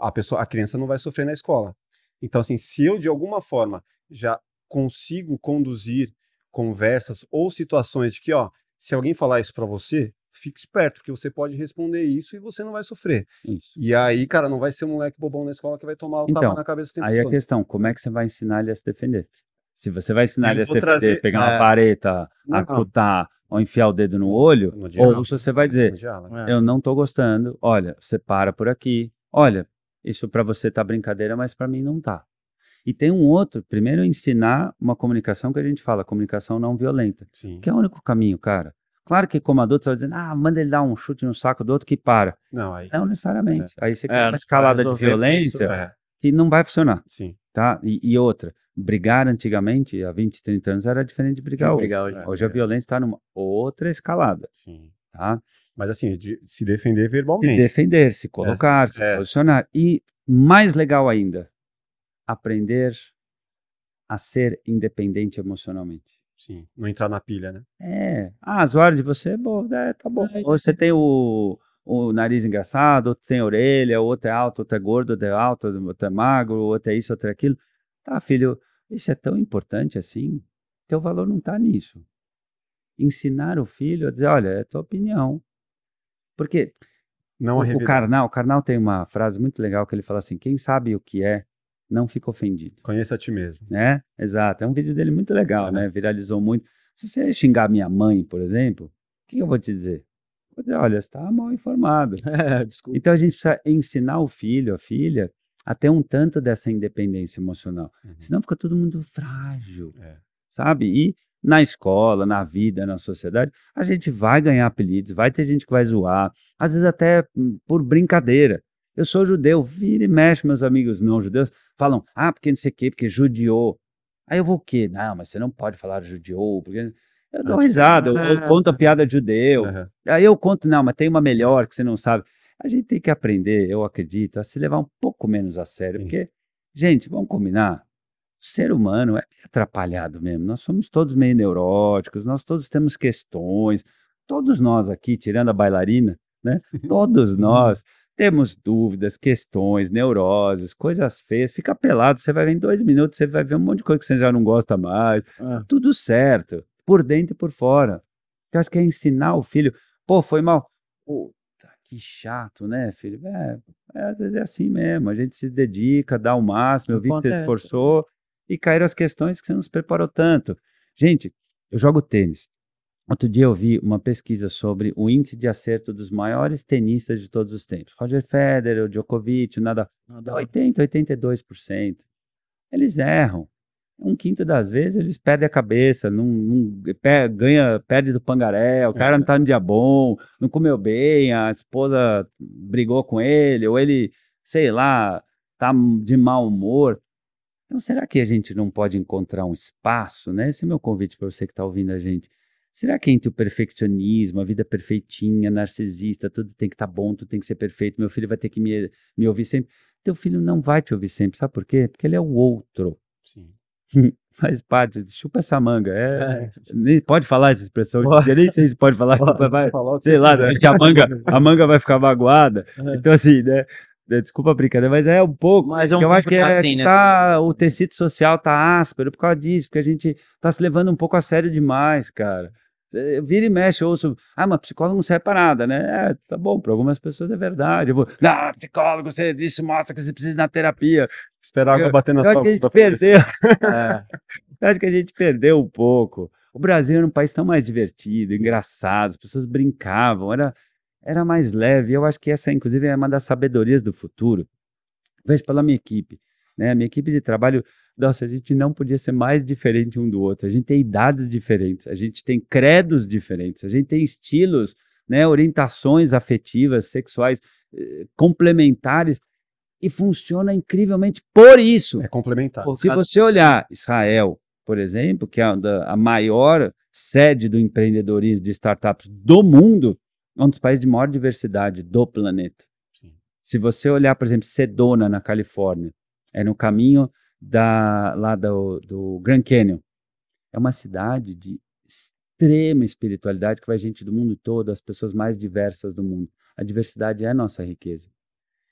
a pessoa, a criança não vai sofrer na escola. Então, assim, se eu de alguma forma já consigo conduzir conversas ou situações de que, ó, se alguém falar isso para você, fique esperto, porque você pode responder isso e você não vai sofrer. Isso. E aí, cara, não vai ser um moleque bobão na escola que vai tomar o então, tapa na cabeça o tempo Aí todo. a questão, como é que você vai ensinar ele a se defender? Se você vai ensinar ele a se defender, trazer, pegar é... uma vareta, acutar ou enfiar o dedo no olho, no ou se você vai dizer, é. eu não tô gostando, olha, você para por aqui, olha, isso para você tá brincadeira, mas para mim não tá. E tem um outro, primeiro ensinar uma comunicação que a gente fala, comunicação não violenta, Sim. que é o único caminho, cara. Claro que como adulto você vai dizer, ah, manda ele dar um chute no saco do outro que para. Não, aí... não necessariamente. É. Aí você quer é, uma escalada de violência isso, é. que não vai funcionar. Sim. Tá? E, e, outra, brigar antigamente, há 20, 30 anos, era diferente de brigar, de brigar hoje. Hoje, a violência está numa outra escalada. Sim. Tá? Mas assim, de se defender verbalmente. Se defender, se colocar, é, se é. posicionar. E mais legal ainda, aprender a ser independente emocionalmente. Sim, não entrar na pilha, né? É. Ah, as horas de você, bom, é, tá bom. É, ou você tem o, o nariz engraçado, outro tem orelha, outro é alto, outro é gordo, outro é alto, outro é magro, outro é isso, outro é aquilo. Tá, filho, isso é tão importante assim. Teu valor não tá nisso. Ensinar o filho a dizer, olha, é tua opinião. Porque não o, o Karnal, o Karnal tem uma frase muito legal que ele fala assim: quem sabe o que é, não fica ofendido. Conheça a ti mesmo. É, exato. É um vídeo dele muito legal, é. né? Viralizou muito. Se você xingar minha mãe, por exemplo, o que eu vou te dizer? Vou dizer, olha, você está mal informado. <laughs> É, então a gente precisa ensinar o filho, a filha, a ter um tanto dessa independência emocional. Uhum. Senão fica todo mundo frágil, é. sabe? E na escola, na vida, na sociedade, a gente vai ganhar apelidos, vai ter gente que vai zoar, às vezes até hum, por brincadeira. Eu sou judeu, vira e mexe, meus amigos não judeus falam, ah, porque não sei o quê, porque judiou. Aí eu vou o quê? Não, mas você não pode falar judiou, porque... Eu dou risada, eu, eu conto a piada de judeu. Uhum. Aí eu conto, não, mas tem uma melhor que você não sabe. A gente tem que aprender, eu acredito, a se levar um pouco menos a sério, Sim. porque, gente, vamos combinar, o ser humano é atrapalhado mesmo. Nós somos todos meio neuróticos, nós todos temos questões. Todos nós aqui, tirando a bailarina, né? <laughs> Todos nós temos dúvidas, questões, neuroses, coisas feias. Fica pelado, você vai ver em dois minutos, você vai ver um monte de coisa que você já não gosta mais. Ah. Tudo certo, por dentro e por fora. Então, acho que é ensinar o filho. Pô, foi mal. Puta, que chato, né, filho? É, é, às vezes é assim mesmo. A gente se dedica, dá o máximo. Eu vi que você esforçou e caíram as questões que você não se preparou tanto. Gente, eu jogo tênis. Outro dia eu vi uma pesquisa sobre o índice de acerto dos maiores tenistas de todos os tempos. Roger Federer, o Djokovic, nada, nada. 80, 82%. Eles erram. Um quinto das vezes eles perdem a cabeça, não, não per, ganha, perde do pangaré, o cara não tá no dia bom, não comeu bem, a esposa brigou com ele, ou ele, sei lá, tá de mau humor. Então, será que a gente não pode encontrar um espaço, né? Esse é meu convite para você que está ouvindo a gente. Será que entre o perfeccionismo, a vida perfeitinha, narcisista, tudo tem que estar tá bom, tudo tem que ser perfeito, meu filho vai ter que me, me ouvir sempre? Teu filho não vai te ouvir sempre, sabe por quê? Porque ele é o outro. Sim. <laughs> Faz parte, chupa essa manga. É, é. pode falar essa expressão, pode. nem sei se pode falar, pode, vai, sei lá, a manga, a manga vai ficar magoada. É. Então, assim, né? É, desculpa a brincadeira, mas é um pouco. Mas é um eu acho que é, assim, né? tá, o tecido social tá áspero por causa disso, porque a gente tá se levando um pouco a sério demais, cara. Vira e mexe, ouço, ah, mas psicólogo não serve para nada, né? É, tá bom, para algumas pessoas é verdade. Eu vou, não, psicólogo, você disse, mostra que você precisa ir na terapia. Esperar água bater na tua, que a gente perdeu. <laughs> é, acho que a gente perdeu um pouco. O Brasil era um país tão mais divertido, engraçado, as pessoas brincavam, era era mais leve. Eu acho que essa, inclusive, é uma das sabedorias do futuro. Vejo pela minha equipe. Né? A minha equipe de trabalho, nossa, a gente não podia ser mais diferente um do outro. A gente tem idades diferentes, a gente tem credos diferentes, a gente tem estilos, né, orientações afetivas, sexuais eh, complementares e funciona incrivelmente por isso. É complementar. Se você olhar Israel, por exemplo, que é a, a maior sede do empreendedorismo de startups do mundo, é um dos países de maior diversidade do planeta. Sim. Se você olhar, por exemplo, Sedona, na Califórnia, é no caminho da, lá do, do Grand Canyon. É uma cidade de extrema espiritualidade que vai gente do mundo todo, as pessoas mais diversas do mundo. A diversidade é nossa riqueza.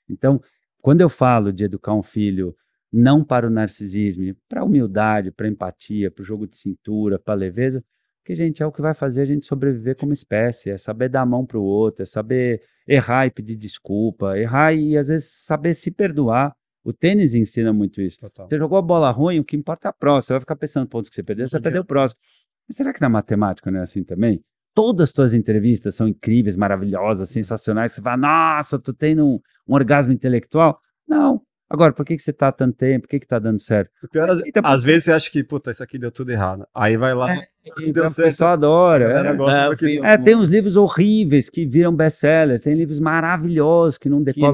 Então, quando eu falo de educar um filho não para o narcisismo, para a humildade, para a empatia, para o jogo de cintura, para a leveza, que, gente, é o que vai fazer a gente sobreviver como espécie, é saber dar a mão para o outro, é saber errar e pedir desculpa, errar e às vezes saber se perdoar. O tênis ensina muito isso. Total. Você jogou a bola ruim, o que importa é a próxima. Você vai ficar pensando pontos que você perdeu, você vai perder o próximo. Mas será que na matemática não é assim também? Todas as tuas entrevistas são incríveis, maravilhosas, sensacionais. Você fala, nossa, tu tendo um, um orgasmo intelectual? Não, Agora, por que, que você tá tanto tempo? Por que, que tá dando certo? O pior, às, então, às vezes você acha que, puta, isso aqui deu tudo errado. Aí vai lá. É, <laughs> o pessoal adora. É, é, tem uns livros horríveis que viram best-seller, tem livros maravilhosos que não decoram.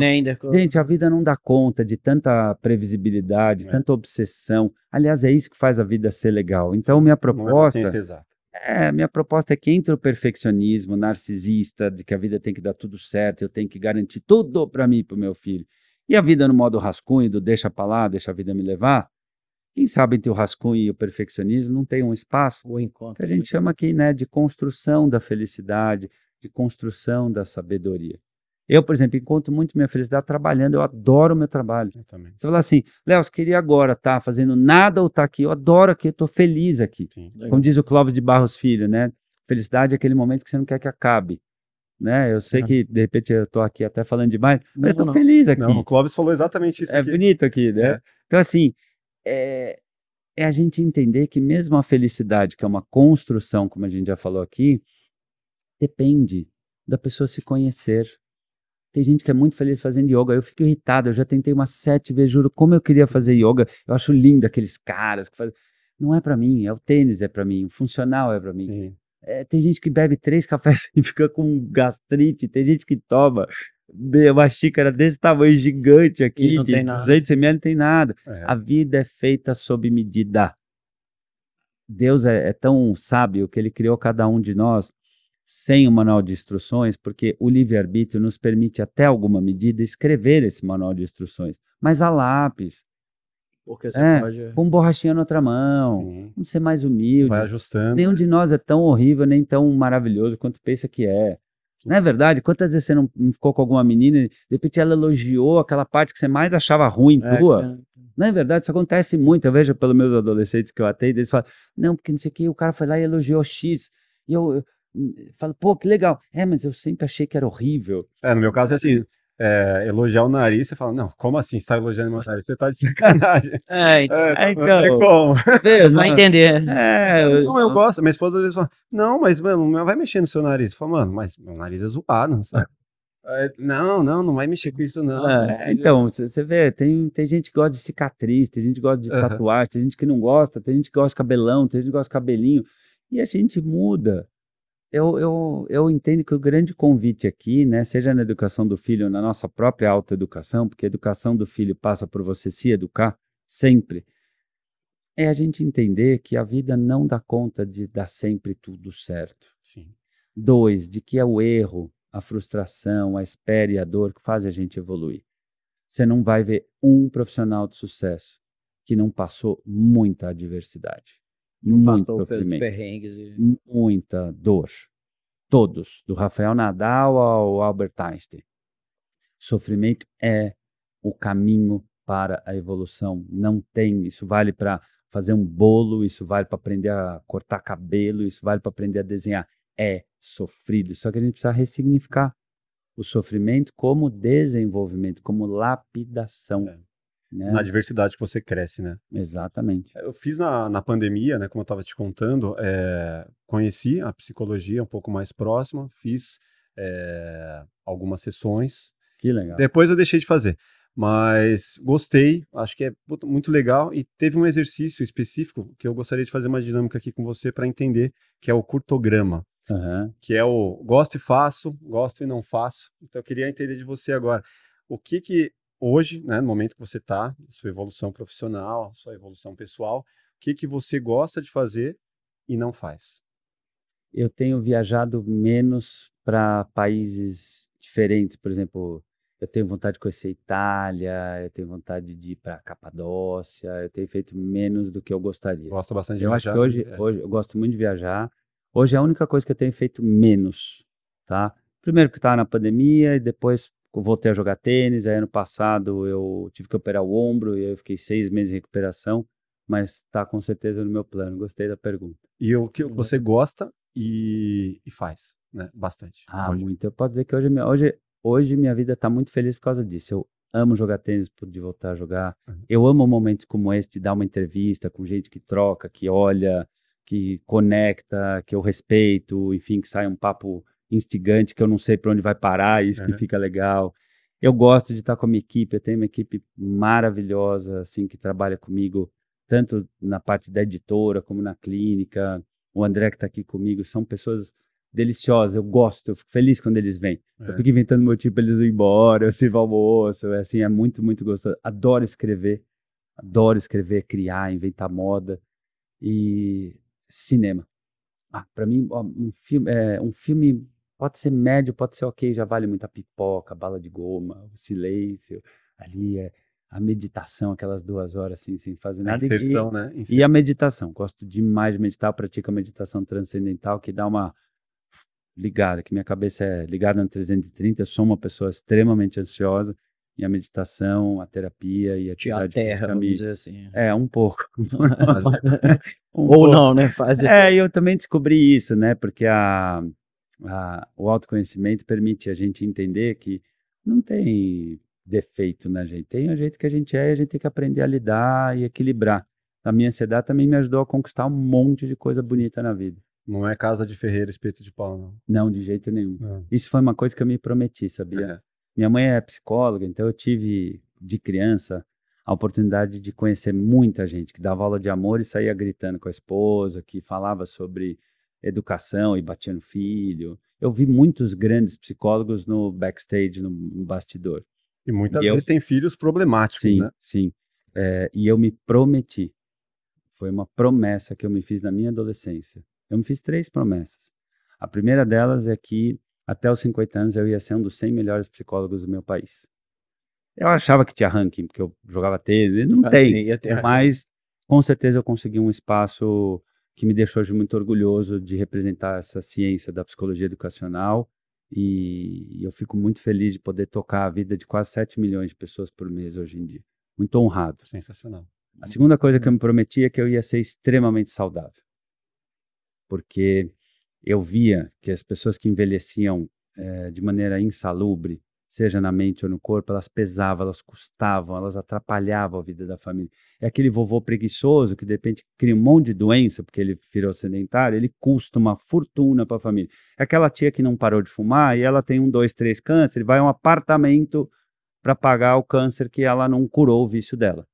Gente, a vida não dá conta de tanta previsibilidade, é. tanta obsessão. Aliás, é isso que faz a vida ser legal. Então, minha proposta. É, minha proposta é que entre o perfeccionismo narcisista, de que a vida tem que dar tudo certo, eu tenho que garantir tudo para mim e para o meu filho e a vida no modo rascunho, do deixa para lá, deixa a vida me levar, quem sabe entre o rascunho e o perfeccionismo não tem um espaço o encontro, que a gente chama aqui né, de construção da felicidade, de construção da sabedoria. Eu, por exemplo, encontro muito minha felicidade trabalhando, eu adoro o meu trabalho. Você fala assim, Léo, você queria agora estar tá fazendo nada ou estar tá aqui? Eu adoro aqui, eu estou feliz aqui. Sim, Como diz o Clóvis de Barros Filho, né? Felicidade é aquele momento que você não quer que acabe né? Eu sei é. que de repente eu tô aqui até falando demais, mas eu tô não. feliz aqui. Não, o Clóvis falou exatamente isso. É aqui. bonito aqui, né? É. Então, assim, é, é a gente entender que mesmo a felicidade, que é uma construção, como a gente já falou aqui, depende da pessoa se conhecer. Tem gente que é muito feliz fazendo yoga. Eu fico irritado. Eu já tentei umas sete vezes, juro, como eu queria fazer yoga. Eu acho lindo aqueles caras que fazem. Não é para mim, é o tênis é para mim, o funcional é para mim. É, tem gente que bebe três cafés <laughs> e fica com gastrite. Tem gente que toma uma xícara desse tamanho gigante aqui, de tem nada. 200 ml, não tem nada. É. A vida é feita sob medida. Deus é, é tão sábio que ele criou cada um de nós sem o manual de instruções, porque o livre-arbítrio nos permite, até alguma medida, escrever esse manual de instruções, mas a lápis, Porque você É, pode. com borrachinha na outra mão, Uhum. vamos ser mais humilde. Vai ajustando. Nenhum de nós é tão horrível, nem tão maravilhoso quanto pensa que é. Não é verdade? Quantas vezes você não ficou com alguma menina e de repente ela elogiou aquela parte que você mais achava ruim É, tua? Não é verdade? Isso acontece muito. Eu vejo pelos meus adolescentes que eu atendo, eles falam, não, porque não sei o que, o cara foi lá e elogiou X. E eu, eu, eu falo, pô, que legal. É, mas eu sempre achei que era horrível. É, no meu caso é assim, é, elogiar o nariz, você fala, não, como assim você tá elogiando meu nariz? Você tá de sacanagem. <laughs> É, então, É, É, não tem então. como. Vê, vai <laughs> entender. É, eu- Não, eu gosto. Minha esposa às vezes fala, não, mas, mano, não vai mexer no seu nariz. Fala, mano, mas meu nariz é zoado, sabe? É, não, não, não vai mexer com isso, não. É, então, você vê, tem, tem gente que gosta de cicatriz, tem gente que gosta de tatuagem, tem gente que não gosta, tem gente que gosta de cabelão, tem gente que gosta de cabelinho, e a gente muda. Eu, eu, eu entendo que o grande convite aqui, né, seja na educação do filho na nossa própria autoeducação, porque a educação do filho passa por você se educar sempre, é a gente entender que a vida não dá conta de dar sempre tudo certo. Sim. Dois, de que é o erro, a frustração, a espera e a dor que fazem a gente evoluir. Você não vai ver um profissional de sucesso que não passou muita adversidade, Passou pelos perrengues. e- muita dor. Todos, do Rafael Nadal ao Albert Einstein. Sofrimento é o caminho para a evolução. Não tem, isso vale para fazer um bolo, isso vale para aprender a cortar cabelo, isso vale para aprender a desenhar. É sofrido, só que a gente precisa ressignificar o sofrimento como desenvolvimento, como lapidação. É. Né? Na diversidade que você cresce, né? Exatamente. Eu fiz na, na pandemia, né, como eu estava te contando, é, conheci a psicologia um pouco mais próxima, fiz é, algumas sessões, Que legal. depois eu deixei de fazer, mas gostei, acho que é muito legal e teve um exercício específico que eu gostaria de fazer uma dinâmica aqui com você para entender, que é o curtograma, Aham. que é o gosto e faço, gosto e não faço. Então eu queria entender de você agora, o que que hoje, né, no momento que você está, sua evolução profissional, sua evolução pessoal, o que que você gosta de fazer e não faz? eu tenho viajado menos para países diferentes, por exemplo, eu tenho vontade de conhecer Itália, eu tenho vontade de ir para Capadócia, eu tenho feito menos do que eu gostaria. Gosta bastante de Eu acho viajar? que hoje, É. hoje eu gosto muito de viajar. Hoje é a única coisa que eu tenho feito menos, tá? Primeiro porque estava na pandemia e depois voltei a jogar tênis. Aí ano passado eu tive que operar o ombro e aí eu fiquei seis meses em recuperação, mas está com certeza no meu plano. Gostei da pergunta. E o que você gosta e, e faz, né? Bastante. Ah, hoje. muito. Eu posso dizer que hoje, minha- hoje, hoje minha vida está muito feliz por causa disso. Eu amo jogar tênis, de voltar a jogar. Uhum. Eu amo momentos como esse de dar uma entrevista com gente que troca, que olha, que conecta, que eu respeito, enfim, que sai um papo instigante que eu não sei para onde vai parar, isso que Uhum. fica legal. Eu gosto de estar com a minha equipe, eu tenho uma equipe maravilhosa, assim, que trabalha comigo, tanto na parte da editora como na clínica. O André que está aqui comigo, são pessoas deliciosas, eu gosto, eu fico feliz quando eles vêm. Eu É. fico inventando motivo para eles irem embora, eu sirvo almoço, é assim, é muito, muito gostoso. Adoro escrever, adoro escrever, criar, inventar moda e cinema. Ah, para mim, ó, um filme, é, um filme pode ser médio, pode ser ok, já vale muito a pipoca, bala de goma, o silêncio, ali é a meditação, aquelas duas horas assim, sem fazer nada. E- Inserção, né? e a meditação, gosto demais de meditar, pratico a meditação transcendental que dá uma ligada, que minha cabeça é ligada no 330, eu sou uma pessoa extremamente ansiosa e a meditação, a terapia e a Te atividade aterra, física vamos me... dizer assim. É, um pouco. <laughs> <laughs> Um Ou pouco. não, né? Faz É, <laughs> eu também descobri isso, né? Porque a, a- o autoconhecimento permite a gente entender que não tem defeito na gente, tem o jeito que a gente é e a gente tem que aprender a lidar e equilibrar. A minha ansiedade também me ajudou a conquistar um monte de coisa bonita na vida. Não é casa de ferreira, espeto de pau, não. Não, de jeito nenhum. Não. Isso foi uma coisa que eu me prometi, sabia? É. Minha mãe é psicóloga, então eu tive de criança a oportunidade de conhecer muita gente que dava aula de amor e saía gritando com a esposa, que falava sobre educação e batia no filho. Eu vi muitos grandes psicólogos no backstage, no, bastidor. E muitas e vezes eu... têm filhos problemáticos, sim, né? Sim, é, e eu me prometi, foi uma promessa que eu me fiz na minha adolescência. Eu me fiz três promessas. A primeira delas é que até os 50 anos eu ia ser um dos 100 melhores psicólogos do meu país. Eu achava que tinha ranking, porque eu jogava tênis, não ah, tem, mas com certeza eu consegui um espaço que me deixou hoje muito orgulhoso de representar essa ciência da psicologia educacional e eu fico muito feliz de poder tocar a vida de quase 7 milhões de pessoas por mês hoje em dia. Muito honrado. Sensacional. A segunda coisa que eu me prometi é que eu ia ser extremamente saudável. Porque eu via que as pessoas que envelheciam é, de maneira insalubre, seja na mente ou no corpo, elas pesavam, elas custavam, elas atrapalhavam a vida da família. É aquele vovô preguiçoso que de repente cria um monte de doença porque ele virou sedentário, ele custa uma fortuna para a família. É aquela tia que não parou de fumar e ela tem um, dois, três câncer, ele vai a um apartamento para pagar o câncer que ela não curou o vício dela.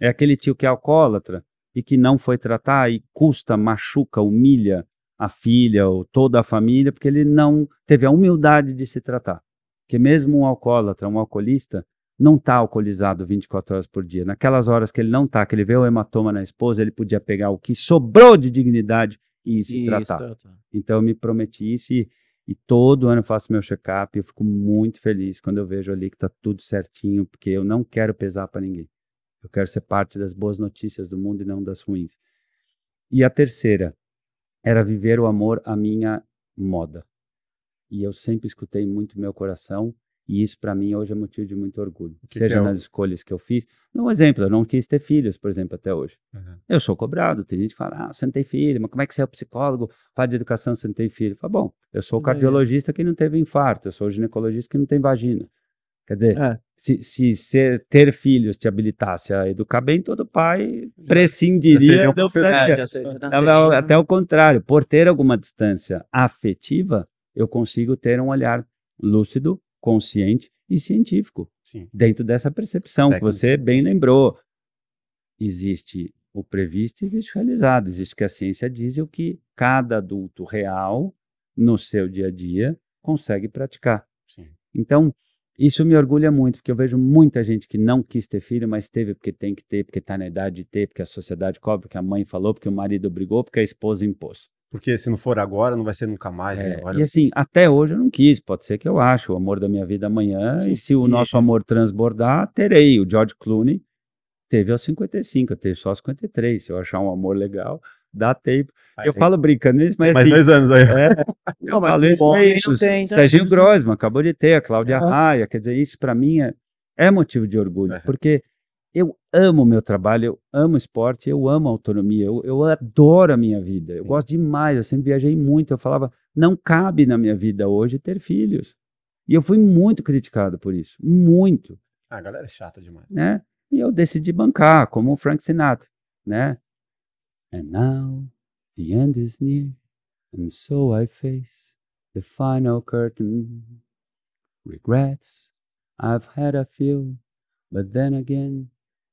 É aquele tio que é alcoólatra e que não foi tratar e custa, machuca, humilha a filha ou toda a família porque ele não teve a humildade de se tratar. Porque mesmo um alcoólatra, um alcoolista, não está alcoolizado 24 horas por dia. Naquelas horas que ele não está, que ele vê o hematoma na esposa, ele podia pegar o que sobrou de dignidade e se tratar. Então eu me prometi isso e, e todo ano eu faço meu check-up e eu fico muito feliz quando eu vejo ali que está tudo certinho, porque eu não quero pesar para ninguém. Eu quero ser parte das boas notícias do mundo e não das ruins. E a terceira era viver o amor à minha moda e eu sempre escutei muito meu coração e isso para mim hoje é motivo de muito orgulho. Que Seja que é nas escolhas que eu fiz. Um exemplo, eu não quis ter filhos, por exemplo, até hoje. Uhum. Eu sou cobrado, tem gente que fala, ah, você não tem filho, mas como é que você é o psicólogo, faz de educação, você não tem filho? Fala, bom, eu sou o cardiologista que não teve infarto, eu sou ginecologista que não tem vagina. Quer dizer, é. se, se ser, ter filhos te habilitasse a educar bem, todo pai prescindiria do é, Até o contrário, por ter alguma distância afetiva, eu consigo ter um olhar lúcido, consciente e científico Sim. dentro dessa percepção que você bem lembrou. Existe o previsto, existe o realizado, existe o que a ciência diz e o que cada adulto real no seu dia a dia consegue praticar. Sim. Então, isso me orgulha muito, porque eu vejo muita gente que não quis ter filho, mas teve porque tem que ter, porque está na idade de ter, porque a sociedade cobra, porque a mãe falou, porque o marido obrigou, porque a esposa impôs. Porque se não for agora, não vai ser nunca mais. Né? É, né? E assim, até hoje eu não quis. Pode ser que eu ache o amor da minha vida amanhã. Sim, e se o nosso amor transbordar, terei. O George Clooney teve aos 55, eu tenho só aos 53. Se eu achar um amor legal, dá tempo. eu falo brincando isso, mas. Mais assim, dois anos aí. É, <laughs> não, mas falei bom, é isso. Tem, tá? Serginho Grossman acabou de ter, a Cláudia uhum. Raia. Quer dizer, isso para mim é, é motivo de orgulho. É. Porque eu amo o meu trabalho, eu amo esporte, eu amo autonomia, eu, eu adoro a minha vida, eu gosto demais, eu sempre viajei muito, eu falava, não cabe na minha vida hoje ter filhos. E eu fui muito criticado por isso, muito. Ah, a galera é chata demais. Né? E eu decidi bancar, como o Frank Sinatra, né? And now the end is near, and so I face the final curtain. Regrets, I've had a few, but then again,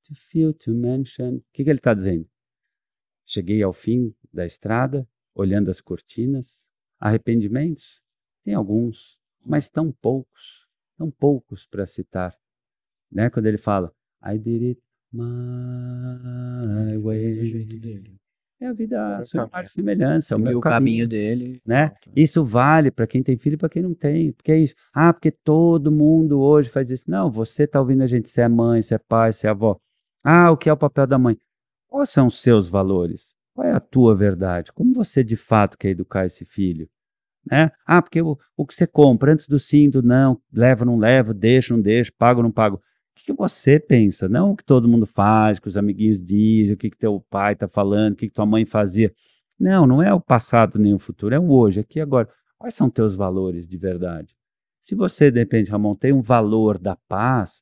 to feel to mention. O que, que ele está dizendo? Cheguei ao fim da estrada, olhando as cortinas. Arrependimentos? Tem alguns, mas tão poucos, tão poucos para citar. Né? Quando ele fala, I did it my way. É a vida, a sua parte semelhança, é o meu caminho, caminho dele. Né? Isso vale para quem tem filho e para quem não tem. Porque é isso. Ah, porque todo mundo hoje faz isso. Não, você está ouvindo a gente, se é mãe, se é pai, se é avó. Ah, o que é o papel da mãe? Quais são os seus valores? Qual é a tua verdade? Como você de fato quer educar esse filho? Né? Ah, porque o, o que você compra antes do sim, do não, leva, não leva, deixa, não deixa, pago, não pago. O que, que você pensa? Não o que todo mundo faz, o que os amiguinhos dizem, o que, que teu pai está falando, o que, que tua mãe fazia. Não, não é o passado nem o futuro, é o hoje, aqui e agora. Quais são teus valores de verdade? Se você, de repente, Ramon, tem um valor da paz,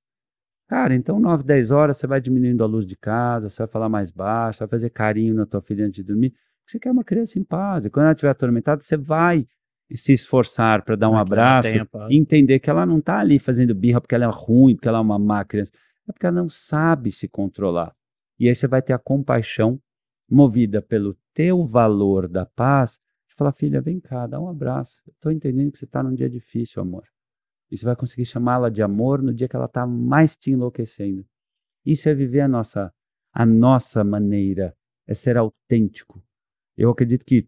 Cara, então 9, 10 horas você vai diminuindo a luz de casa, você vai falar mais baixo, vai fazer carinho na tua filha antes de dormir. Você quer uma criança em paz. E quando ela estiver atormentada, você vai se esforçar para dar um abraço, entender que ela não está ali fazendo birra porque ela é ruim, porque ela é uma má criança, é porque ela não sabe se controlar. E aí você vai ter a compaixão movida pelo teu valor da paz, de falar, filha, vem cá, dá um abraço. Estou entendendo que você está num dia difícil, amor. E você vai conseguir chamá-la de amor no dia que ela está mais te enlouquecendo. Isso é viver a nossa, a nossa maneira, é ser autêntico. Eu acredito que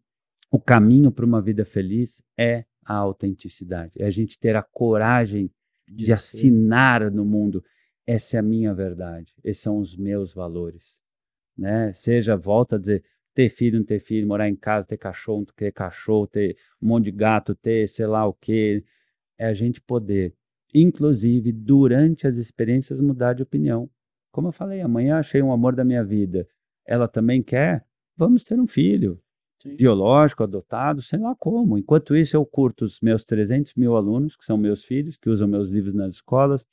o caminho para uma vida feliz é a autenticidade, é a gente ter a coragem de, de assinar no mundo. Essa é a minha verdade, esses são os meus valores. Né? Seja, volta a dizer, ter filho, não ter filho, morar em casa, ter cachorro, não ter cachorro, ter um monte de gato, ter sei lá o quê. É a gente poder, inclusive, durante as experiências, mudar de opinião. Como eu falei, amanhã achei um amor da minha vida. Ela também quer? Vamos ter um filho. Sim. Biológico, adotado, sei lá como. Enquanto isso, eu curto os meus 300 mil alunos, que são meus filhos, que usam meus livros nas escolas,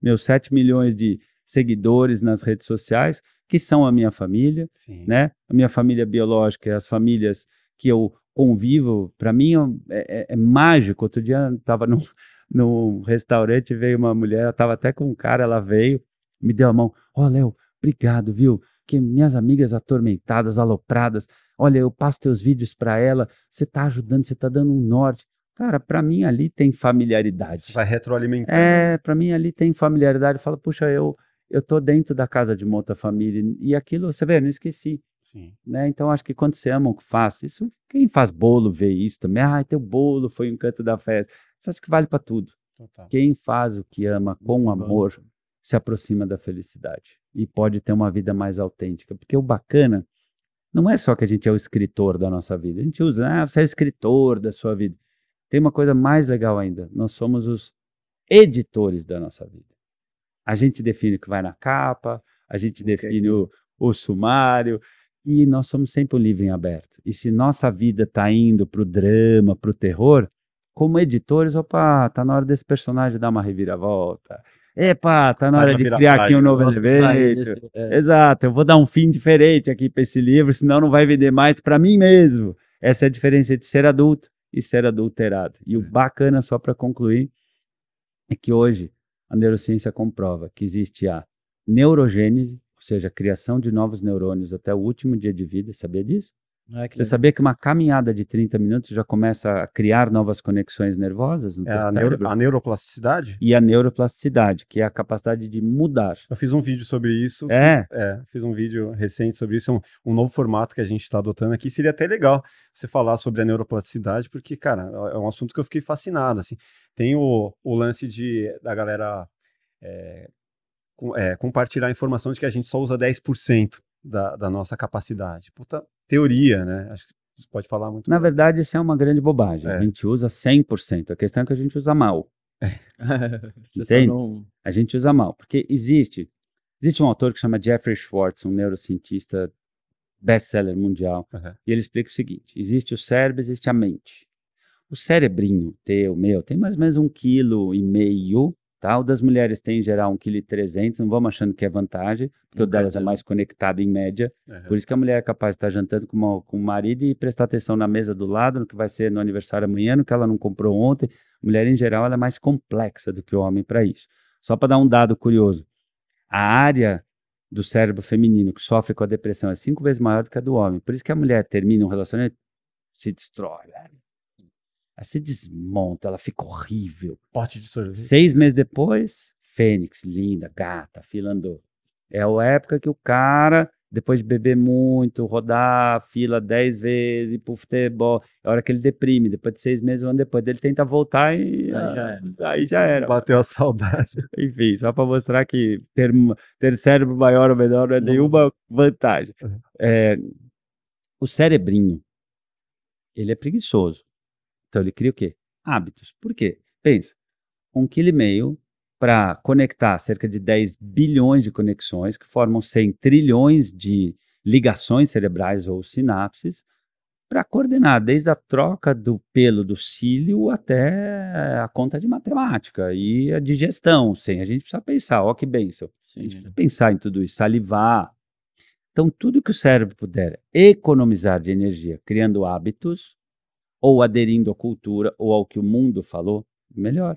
meus 7 milhões de seguidores nas redes sociais, que são a minha família, Sim. né? A minha família biológica, as famílias que eu convivo, para mim é, é, é, mágico. Outro dia estava num, <laughs> num restaurante, veio uma mulher, ela estava até com um cara, ela veio, me deu a mão. Ó, oh, Léo, obrigado, viu? Que minhas amigas atormentadas, alopradas, olha, eu passo teus vídeos para ela, você está ajudando, você está dando um norte. Cara, para mim ali tem familiaridade. Vai retroalimentando. É, para mim ali tem familiaridade. Fala, puxa, eu eu tô dentro da casa de uma outra família e aquilo, você vê, eu não esqueci. Sim. Né? Então acho que quando você ama o que faz, isso quem faz bolo vê isso também. Ah, teu bolo foi um canto da festa. Isso acho que vale para tudo. Total. Quem faz o que ama com Muito amor bom. se aproxima da felicidade e pode ter uma vida mais autêntica, porque o bacana não é só que a gente é o escritor da nossa vida. A gente usa, ah, você é o escritor da sua vida. Tem uma coisa mais legal ainda. Nós somos os editores da nossa vida. A gente define o que vai na capa, a gente okay. define o, o sumário, e nós somos sempre um livro em aberto. E se nossa vida está indo para o drama, para o terror, como editores, opa, tá na hora desse personagem dar uma reviravolta. Epa, tá na hora de criar aqui um novo elemento. É. Exato, eu vou dar um fim diferente aqui para esse livro, senão não vai vender mais para mim mesmo. Essa é a diferença de ser adulto e ser adulterado. E o é. bacana, só para concluir, é que hoje a neurociência comprova que existe a neurogênese, ou seja, a criação de novos neurônios até o último dia de vida. Sabia disso? Ah, Você sabia que uma caminhada de 30 minutos já começa a criar novas conexões nervosas? é a, neuro, a, neuroplasticidade? E a neuroplasticidade, que é a capacidade de mudar. Eu fiz um vídeo sobre isso. É? É, fiz um vídeo recente sobre isso, um, um novo formato que a gente está adotando aqui. Seria até legal você falar sobre a neuroplasticidade, porque, cara, é um assunto que eu fiquei fascinado, assim. Tem o, o lance de, da galera é, com, é, compartilhar a informação de que a gente só usa 10% da, da nossa capacidade. Puta, teoria, né? Acho que você pode falar muito. Na verdade, isso é uma grande bobagem. É. A gente usa 100%. A questão é que a gente usa mal. É. <laughs> Entende? Não... A gente usa mal. Porque existe, existe um autor que chama Jeffrey Schwartz, um neurocientista best-seller mundial, uhum. e ele explica o seguinte: existe o cérebro, existe a mente. O cerebrinho teu, meu, tem mais ou menos um quilo e meio Tá? O das mulheres tem em geral 1,3 kg, não vamos achando que é vantagem, porque o delas é mais conectado em média. Uhum. Por isso que a mulher é capaz de estar jantando com, uma, com o marido e prestar atenção na mesa do lado, no que vai ser no aniversário amanhã, no que ela não comprou ontem. A mulher, em geral, ela é mais complexa do que o homem para isso. Só para dar um dado curioso: a área do cérebro feminino que sofre com a depressão é cinco vezes maior do que a do homem. Por isso que a mulher termina um relacionamento, se destrói, velho. Aí você desmonta, ela fica horrível. Pote de sorvete. Seis meses depois, Fênix, linda, gata, fila andou. É a época que o cara, depois de beber muito, rodar fila dez vezes, ir pro futebol, é a hora que ele deprime. Depois de seis meses, um ano depois dele tenta voltar e. Aí já era. Aí já era. Bateu a saudade. <laughs> Enfim, só para mostrar que ter, ter cérebro maior ou menor não é nenhuma vantagem. Uhum. É, o cerebrinho, ele é preguiçoso. Então ele cria o quê? Hábitos. Por quê? Pensa, um quilo e meio para conectar cerca de 10 bilhões de conexões, que formam 100 trilhões de ligações cerebrais ou sinapses, para coordenar desde a troca do pelo do cílio até a conta de matemática e a digestão. Sem a gente precisa pensar, ó que benção. Sim. A gente precisa pensar em tudo isso, salivar. Então, tudo que o cérebro puder economizar de energia criando hábitos, ou aderindo à cultura ou ao que o mundo falou, melhor.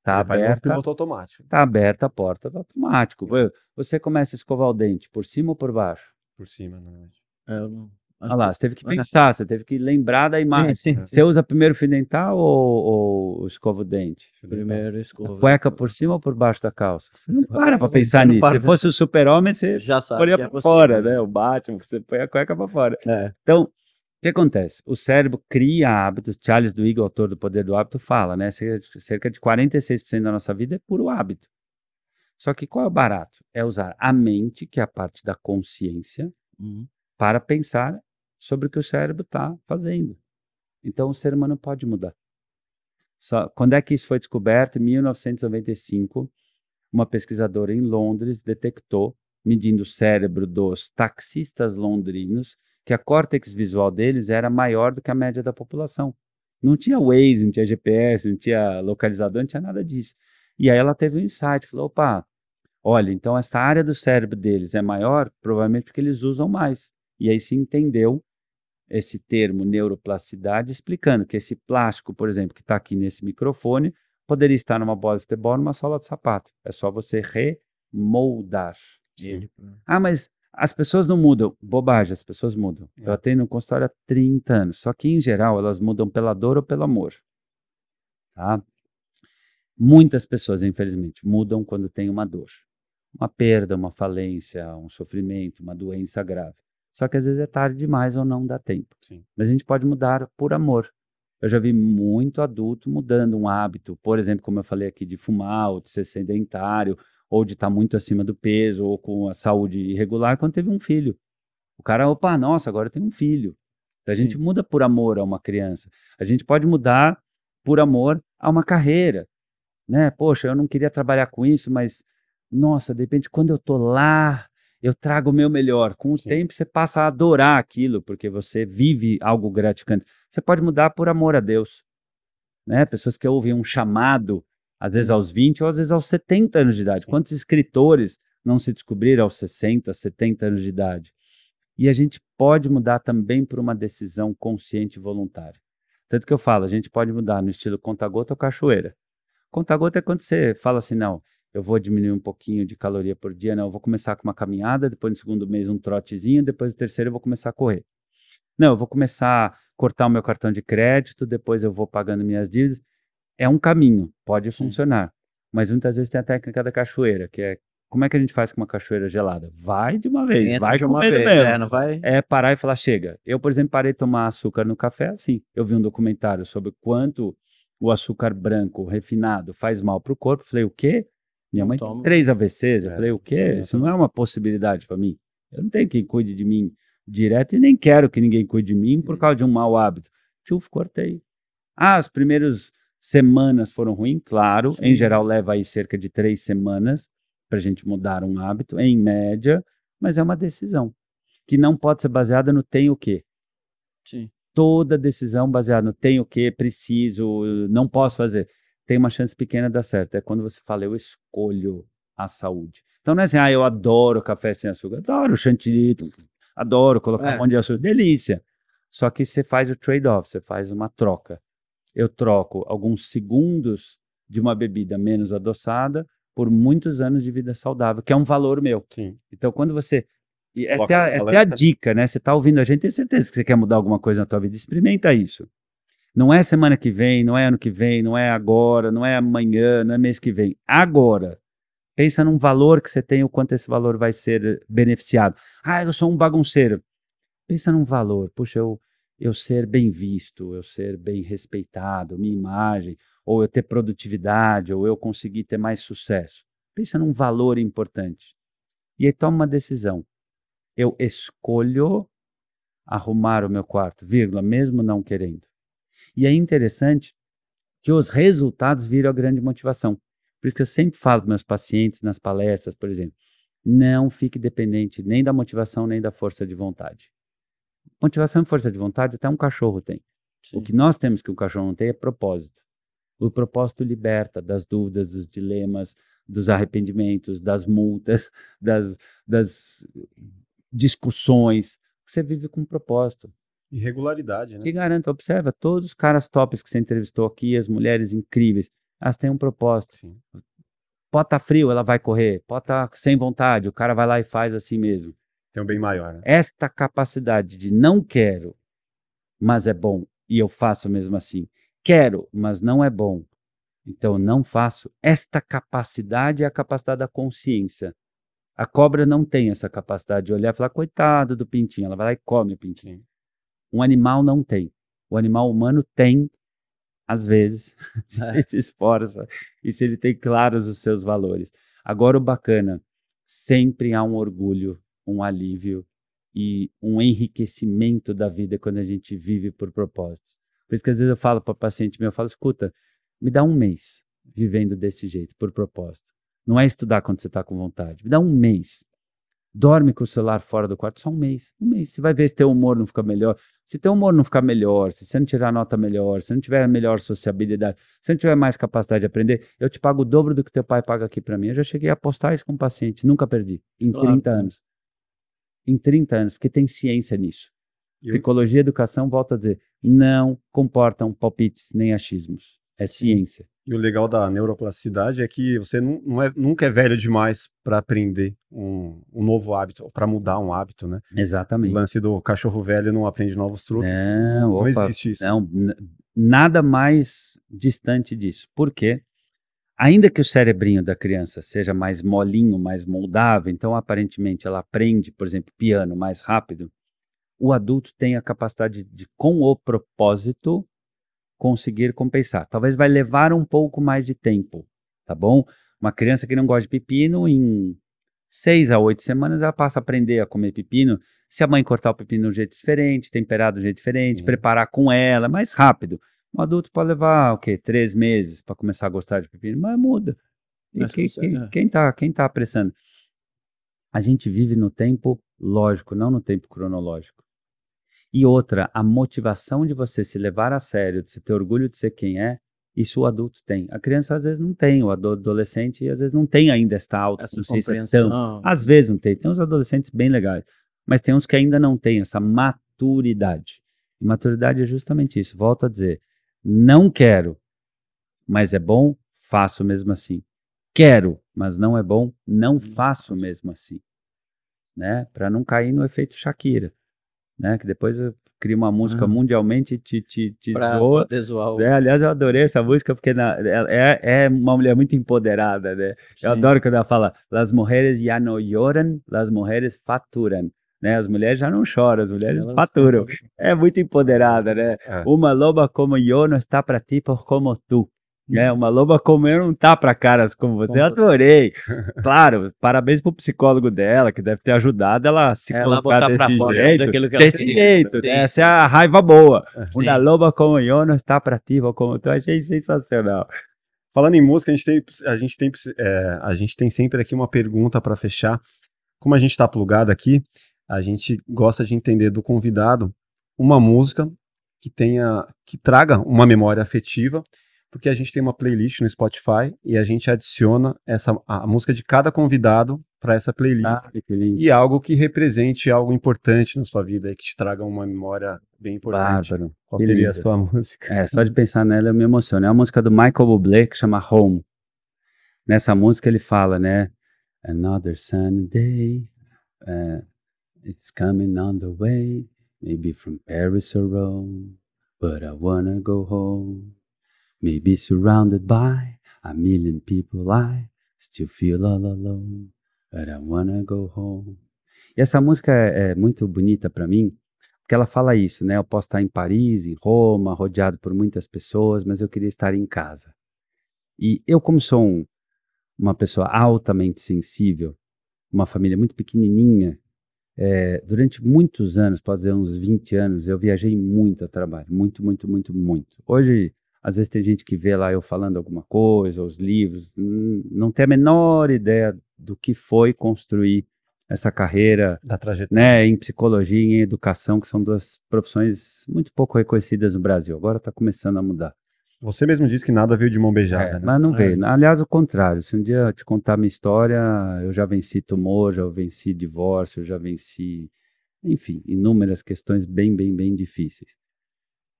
Está aberta. automático. Está aberta a porta do automático. Você começa a escovar o dente por cima ou por baixo? Por cima, não. É, eu não. Olha lá, você teve que pensar, você teve que lembrar da imagem. Sim, sim, você usa primeiro fio dental ou, ou escova o dente? Primeiro escova. Cueca por cima ou por baixo da calça? Você não <laughs> para pra pensar nisso. Se fosse o super-homem, você já sabe. Põe é pra fora, né? O Batman, você põe a cueca pra fora. É. Então, o que acontece? O cérebro cria hábitos. Charles Duhigg, autor do Poder do Hábito, fala, né? Cerca de 46% da nossa vida é puro hábito. Só que qual é o barato? É usar a mente, que é a parte da consciência, uhum. para pensar sobre o que o cérebro está fazendo. Então, o ser humano pode mudar. Só, quando é que isso foi descoberto? Em 1995, uma pesquisadora em Londres detectou, medindo o cérebro dos taxistas londrinos, que a córtex visual deles era maior do que a média da população. Não tinha Waze, não tinha GPS, não tinha localizador, não tinha nada disso. E aí ela teve um insight, falou, opa, olha, então essa área do cérebro deles é maior, provavelmente porque eles usam mais. E aí se entendeu esse termo neuroplasticidade, explicando que esse plástico, por exemplo, que está aqui nesse microfone, poderia estar numa bola de futebol, numa sola de sapato. É só você remoldar. Sim. Ah, mas as pessoas não mudam. Bobagem, as pessoas mudam. É. Eu atendo no consultório há 30 anos. Só que, em geral, elas mudam pela dor ou pelo amor. Tá? Muitas pessoas, infelizmente, mudam quando tem uma dor. Uma perda, uma falência, um sofrimento, uma doença grave. Só que às vezes é tarde demais ou não dá tempo. Sim. Mas a gente pode mudar por amor. Eu já vi muito adulto mudando um hábito, por exemplo, como eu falei aqui, de fumar, ou de ser sedentário, ou de estar muito acima do peso, ou com a saúde irregular, quando teve um filho. O cara, opa, nossa, agora tem um filho. Então, a gente Sim. muda por amor a uma criança. A gente pode mudar por amor a uma carreira. Né? Poxa, eu não queria trabalhar com isso, mas, nossa, de repente, quando eu tô lá, eu trago o meu melhor. Com o Sim. tempo, você passa a adorar aquilo, porque você vive algo gratificante. Você pode mudar por amor a Deus. Né? Pessoas que ouvem um chamado, às vezes aos 20 ou às vezes aos 70 anos de idade. Quantos escritores não se descobriram aos 60, 70 anos de idade? E a gente pode mudar também por uma decisão consciente e voluntária. Tanto que eu falo, a gente pode mudar no estilo conta-gota ou cachoeira. Conta-gota é quando você fala assim, não, eu vou diminuir um pouquinho de caloria por dia, não, eu vou começar com uma caminhada, depois no segundo mês um trotezinho, depois no terceiro eu vou começar a correr. Não, eu vou começar a cortar o meu cartão de crédito, depois eu vou pagando minhas dívidas. É um caminho, pode funcionar. Mas muitas vezes tem a técnica da cachoeira, que é como é que a gente faz com uma cachoeira gelada? Vai de uma vez, Entra vai de uma vez, mesmo. É, não vai... é parar e falar, chega. Eu, por exemplo, parei de tomar açúcar no café assim. Eu vi um documentário sobre quanto o açúcar branco refinado faz mal para o corpo. Falei, o quê? Minha mãe tem três AVCs. Eu é, falei, o quê? É, Isso não é uma possibilidade para mim. Eu não tenho quem cuide de mim direto e nem quero que ninguém cuide de mim por causa de um mau hábito. Tchuf, cortei. Ah, as primeiras semanas foram ruins, claro. Sim. Em geral, leva aí cerca de três semanas para a gente mudar um hábito, em média, mas é uma decisão que não pode ser baseada no tem o quê. Sim. Toda decisão baseada no tem o quê, preciso, não posso fazer tem uma chance pequena de dar certo. É quando você fala, eu escolho a saúde. Então não é assim, ah, eu adoro café sem açúcar, adoro chantilly, adoro colocar é. um monte de açúcar, delícia. Só que você faz o trade-off, você faz uma troca. Eu troco alguns segundos de uma bebida menos adoçada por muitos anos de vida saudável, que é um valor meu. Sim. Então, quando você. E essa, é a, essa é a dica, né? Você está ouvindo a gente, tem certeza que você quer mudar alguma coisa na tua vida. Experimenta isso. Não é semana que vem, não é ano que vem, não é agora, não é amanhã, não é mês que vem. Agora. Pensa num valor que você tem, o quanto esse valor vai ser beneficiado. Ah, eu sou um bagunceiro. Pensa num valor. Puxa, eu, eu ser bem visto, eu ser bem respeitado, minha imagem, ou eu ter produtividade, ou eu conseguir ter mais sucesso. Pensa num valor importante. E aí toma uma decisão. Eu escolho arrumar o meu quarto, vírgula, mesmo não querendo. E é interessante que os resultados viram a grande motivação. Por isso que eu sempre falo para meus pacientes nas palestras, por exemplo, não fique dependente nem da motivação nem da força de vontade. Motivação e força de vontade até um cachorro tem. Sim. O que nós temos que o cachorro não tem é propósito. O propósito liberta das dúvidas, dos dilemas, dos arrependimentos, das multas, <laughs> das, das discussões. Você vive com um propósito. Irregularidade, né? Te garanto, observa, todos os caras tops que você entrevistou aqui, as mulheres incríveis, elas têm um propósito. Sim. Pode estar tá frio, ela vai correr. Pode estar tá sem vontade, o cara vai lá e faz assim mesmo. Tem um bem maior, né? Esta capacidade de não quero, mas é bom, e eu faço mesmo assim. Quero, mas não é bom. Então não faço. Esta capacidade é a capacidade da consciência. A cobra não tem essa capacidade de olhar e falar, coitado do pintinho. Ela vai lá e come o pintinho. Um animal não tem. O animal humano tem, às vezes, <laughs> ele se esforça e se ele tem claros os seus valores. Agora, o bacana, sempre há um orgulho, um alívio e um enriquecimento da vida quando a gente vive por propósitos. Por isso que às vezes eu falo para o paciente meu, eu falo, escuta, me dá um mês vivendo desse jeito, por propósito. Não é estudar quando você está com vontade. Me dá um mês. Dorme com o celular fora do quarto só um mês. Um mês. Você vai ver se teu humor não fica melhor. Se teu humor não ficar melhor, se você não tirar nota melhor, se não tiver melhor sociabilidade, se não tiver mais capacidade de aprender, eu te pago o dobro do que teu pai paga aqui para mim. Eu já cheguei a apostar isso com um paciente, nunca perdi. Em claro. 30 anos. Em 30 anos, porque tem ciência nisso. Eu... Psicologia e educação, volta a dizer, não comportam palpites nem achismos. É ciência. E o legal da neuroplasticidade é que você não, não é, nunca é velho demais para aprender um, um, novo hábito, para mudar um hábito, né? Exatamente. O lance do cachorro velho não aprende novos truques. Não, não opa, existe isso. Não, nada mais distante disso. Por quê? Ainda que o cerebrinho da criança seja mais molinho, mais moldável, então aparentemente ela aprende, por exemplo, piano mais rápido, o adulto tem a capacidade de, com o propósito, conseguir compensar. Talvez vai levar um pouco mais de tempo, tá bom? Uma criança que não gosta de pepino, em seis a oito semanas ela passa a aprender a comer pepino. Se a mãe cortar o pepino de um jeito diferente, temperar de um jeito diferente, Sim. preparar com ela, mais rápido. Um adulto pode levar o quê? Três meses para começar a gostar de pepino, mas muda. E quem, é. quem, tá, quem tá apressando? A gente vive no tempo lógico, não no tempo cronológico. E outra, a motivação de você se levar a sério, de você ter orgulho de ser quem é, isso o adulto tem. A criança às vezes não tem, o adolescente às vezes não tem ainda esta autoconsciência. Então, às vezes não tem. Tem uns adolescentes bem legais, mas tem uns que ainda não têm essa maturidade. E maturidade é justamente isso. Volto a dizer, não quero, mas é bom, faço mesmo assim. Quero, mas não é bom, não faço mesmo assim. Né? Para não cair no efeito Shakira né? Que depois cria uma música uhum. mundialmente e te, te, te pra zoa. zoar é, aliás, eu adorei essa música porque na, é, é uma mulher muito empoderada, né? Sim. Eu adoro quando ela fala Las mujeres ya no lloran, las mujeres faturan. Né? As mulheres já não choram, as mulheres Elas faturam. É muito empoderada, né? É. Uma loba como eu não está para ti por como tu. É, uma loba comendo não tá para caras como você. Eu adorei. <laughs> Claro, parabéns pro psicólogo dela, que deve ter ajudado ela a se ela colocar desse jeito. Daquilo que ela desse jeito. Né? Essa é a raiva boa. Sim. Uma loba como eu não está para ti, como tu. Achei sensacional. Falando em música, a gente tem, a gente tem, é, a gente tem sempre aqui uma pergunta para fechar. Como a gente está plugado aqui, a gente gosta de entender do convidado uma música que tenha, que traga uma memória afetiva porque a gente tem uma playlist no Spotify e a gente adiciona essa, a música de cada convidado para essa playlist. Ah, e algo que represente algo importante na sua vida e que te traga uma memória bem importante. Bárbaro. Qual seria a sua <laughs> música? É, só de pensar nela eu me emociono. É uma música do Michael Bublé que chama Home. Nessa música ele fala, né? Another sunny day, uh, it's coming on the way, maybe from Paris or Rome, but I wanna go home. Maybe surrounded by a million people, I still feel all alone, but I wanna go home. E essa música é, é muito bonita para mim, porque ela fala isso, né? Eu posso estar em Paris, em Roma, rodeado por muitas pessoas, mas eu queria estar em casa. E eu, como sou um, uma pessoa altamente sensível, uma família muito pequenininha, é, durante muitos anos, pode dizer uns 20 anos, eu viajei muito a trabalho, muito, muito, muito, muito. Hoje às vezes tem gente que vê lá eu falando alguma coisa, os livros, não tem a menor ideia do que foi construir essa carreira da trajetória né, em psicologia e em educação, que são duas profissões muito pouco reconhecidas no Brasil. Agora está começando a mudar. Você mesmo disse que nada veio de mão beijada. É, né? Mas não é. veio. Aliás, o contrário. Se um dia eu te contar minha história, eu já venci tumor, já venci divórcio, já venci enfim, inúmeras questões bem, bem, bem difíceis.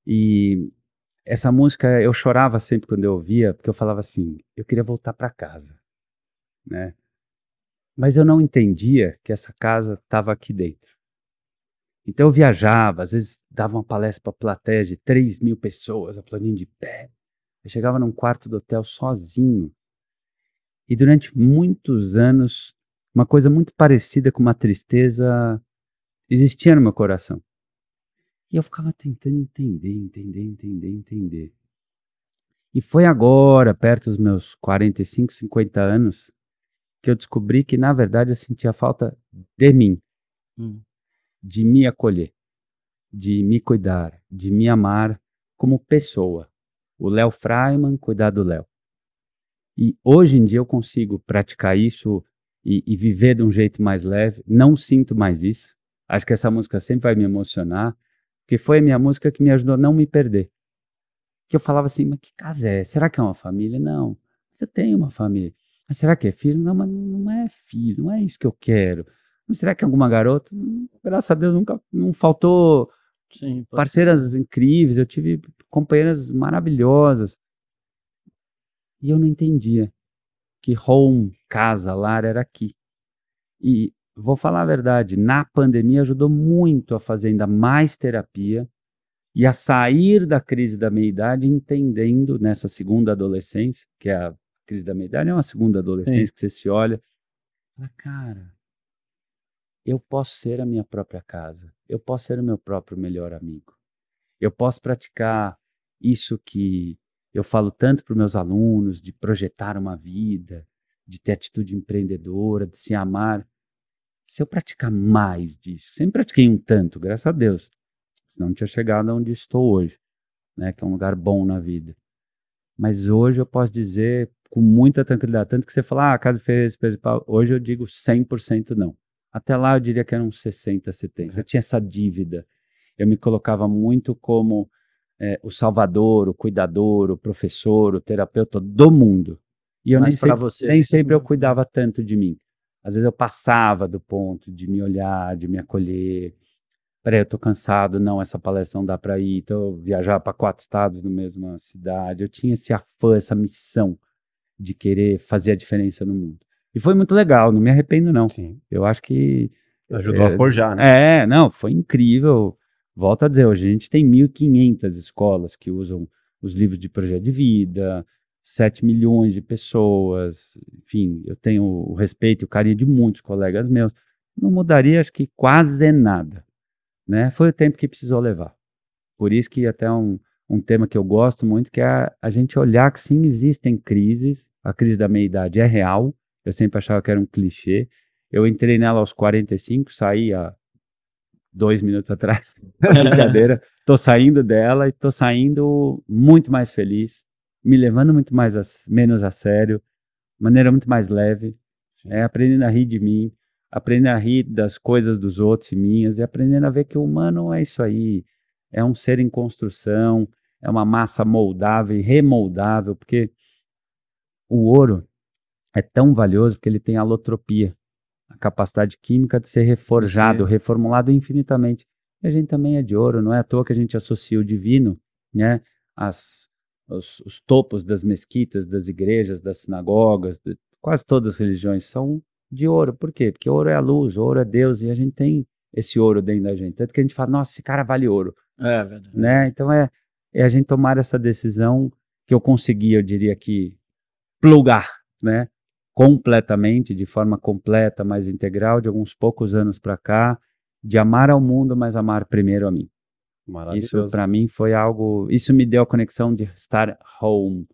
E essa música eu chorava sempre quando eu ouvia, porque eu falava assim, eu queria voltar para casa, né? Mas eu não entendia que essa casa estava aqui dentro. Então eu viajava, às vezes dava uma palestra para plateia de 3 mil pessoas, aplaudindo de pé. Eu chegava num quarto do hotel sozinho. E durante muitos anos, uma coisa muito parecida com uma tristeza existia no meu coração. E eu ficava tentando entender, entender, entender, entender. E foi agora, perto dos meus 45, 50 anos, que eu descobri que, na verdade, eu sentia falta de mim, hum. De me acolher, de me cuidar, de me amar como pessoa. O Léo Freiman cuidar do Léo. E hoje em dia eu consigo praticar isso e, e viver de um jeito mais leve. Não sinto mais isso. Acho que essa música sempre vai me emocionar que foi a minha música que me ajudou a não me perder. Que eu falava assim, mas que casa é? Será que é uma família? Não. Você tem uma família. Mas será que é filho? Não, mas não é filho, não é isso que eu quero. Será que é alguma garota? Graças a Deus nunca não faltou Sim, parceiras incríveis, eu tive companheiras maravilhosas. E eu não entendia que home, casa, lar era aqui. E vou falar a verdade, na pandemia ajudou muito a fazer ainda mais terapia e a sair da crise da meia-idade entendendo nessa segunda adolescência, que é a crise da meia-idade, é uma segunda adolescência Sim. que você se olha, fala, cara, eu posso ser a minha própria casa, eu posso ser o meu próprio melhor amigo, eu posso praticar isso que eu falo tanto para meus alunos, de projetar uma vida, de ter atitude empreendedora, de se amar se eu praticar mais disso, sempre pratiquei um tanto, graças a Deus, senão não tinha chegado onde estou hoje, né, que é um lugar bom na vida. Mas hoje eu posso dizer com muita tranquilidade, tanto que você fala, ah, a casa fez hoje eu digo 100% não. Até lá eu diria que eram 60, 70. Eu tinha essa dívida. Eu me colocava muito como é, o salvador, o cuidador, o professor, o terapeuta do mundo. E eu Mas nem, sempre, você, nem sempre eu cuidava tanto de mim. Às vezes eu passava do ponto de me olhar, de me acolher. Peraí, eu tô cansado, não, essa palestra não dá para ir, então viajar para quatro estados na mesma cidade. Eu tinha esse afã, essa missão de querer fazer a diferença no mundo. E foi muito legal, não me arrependo não. Sim. Eu acho que ajudou é, a forjar, né? É, não, foi incrível. Volto a dizer, hoje a gente tem 1.500 escolas que usam os livros de projeto de vida, 7 milhões de pessoas, enfim, eu tenho o respeito e o carinho de muitos colegas meus, não mudaria acho que quase nada, né? Foi o tempo que precisou levar. Por isso que até um, um tema que eu gosto muito, que é a, a gente olhar que sim, existem crises, a crise da meia-idade é real, eu sempre achava que era um clichê, eu entrei nela aos 45, saí há dois minutos atrás, <laughs> brincadeira, <laughs> tô saindo dela e tô saindo muito mais feliz, me levando muito mais a, menos a sério, maneira muito mais leve, é, aprendendo a rir de mim, aprendendo a rir das coisas dos outros e minhas, e aprendendo a ver que o humano é isso aí, é um ser em construção, é uma massa moldável e remoldável, porque o ouro é tão valioso porque ele tem alotropia, a capacidade química de ser reforjado, Sim. reformulado infinitamente. E a gente também é de ouro, não é à toa que a gente associa o divino, né, às, os, os, topos das mesquitas, das igrejas, das sinagogas, de, quase todas as religiões são de ouro. Por quê? Porque ouro é a luz, ouro é Deus, e a gente tem esse ouro dentro da gente. Tanto que a gente fala, nossa, esse cara vale ouro. É verdade. Né? Então é, é a gente tomar essa decisão que eu consegui, eu diria que, plugar, né? Completamente, de forma completa, mais integral, de alguns poucos anos para cá, de amar ao mundo, mas amar primeiro a mim. Isso para mim foi algo, isso me deu a conexão de estar home,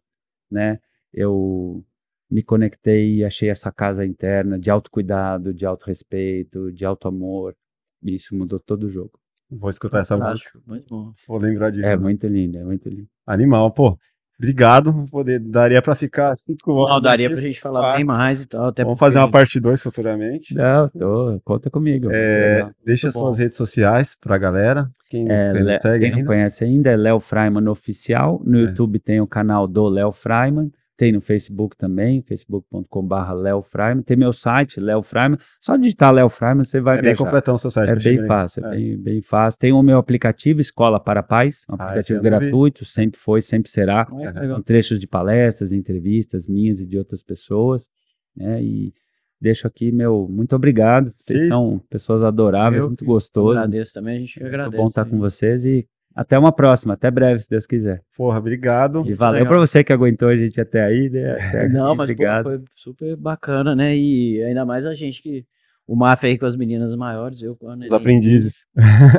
né? Eu me conectei e achei essa casa interna de autocuidado, de autorrespeito, de auto-amor. Isso mudou todo o jogo. Vou escutar essa música. Muito bom. Vou lembrar disso. É muito lindo, é muito lindo. Animal, pô. Obrigado. Poder, daria para ficar cinco horas. Não, daria para a gente falar ah, bem mais e tal. Vamos fazer uma parte 2 futuramente. Não, tô, conta comigo. É, deixa Muito suas bom. redes sociais para a galera. Quem, é, quem, Le, quem não conhece ainda é Léo Freiman Oficial. No é. YouTube tem o canal do Léo Freiman. Tem no Facebook também, facebook.com.br Léo Freiman. Tem meu site, Léo Freiman. Só digitar Léo Freiman, você vai ver. É bem completão o seu site. É bem fácil, é, é, Bem, bem fácil. Tem o meu aplicativo Escola para Pais, um ah, aplicativo gratuito, sempre foi, sempre será. com trechos de palestras, entrevistas minhas e de outras pessoas. Né? E deixo aqui meu muito obrigado. Vocês Sim. são pessoas adoráveis, eu, muito gostoso. Agradeço também, a gente que agradece. É bom estar com vocês e até uma próxima, até breve, se Deus quiser. Porra, obrigado. E valeu para você que aguentou a gente até aí, né? <laughs> Até Não, aqui, mas obrigado. Pô, foi super bacana, né? E ainda mais a gente que. O Mafia aí com as meninas maiores, eu com a Os aprendizes.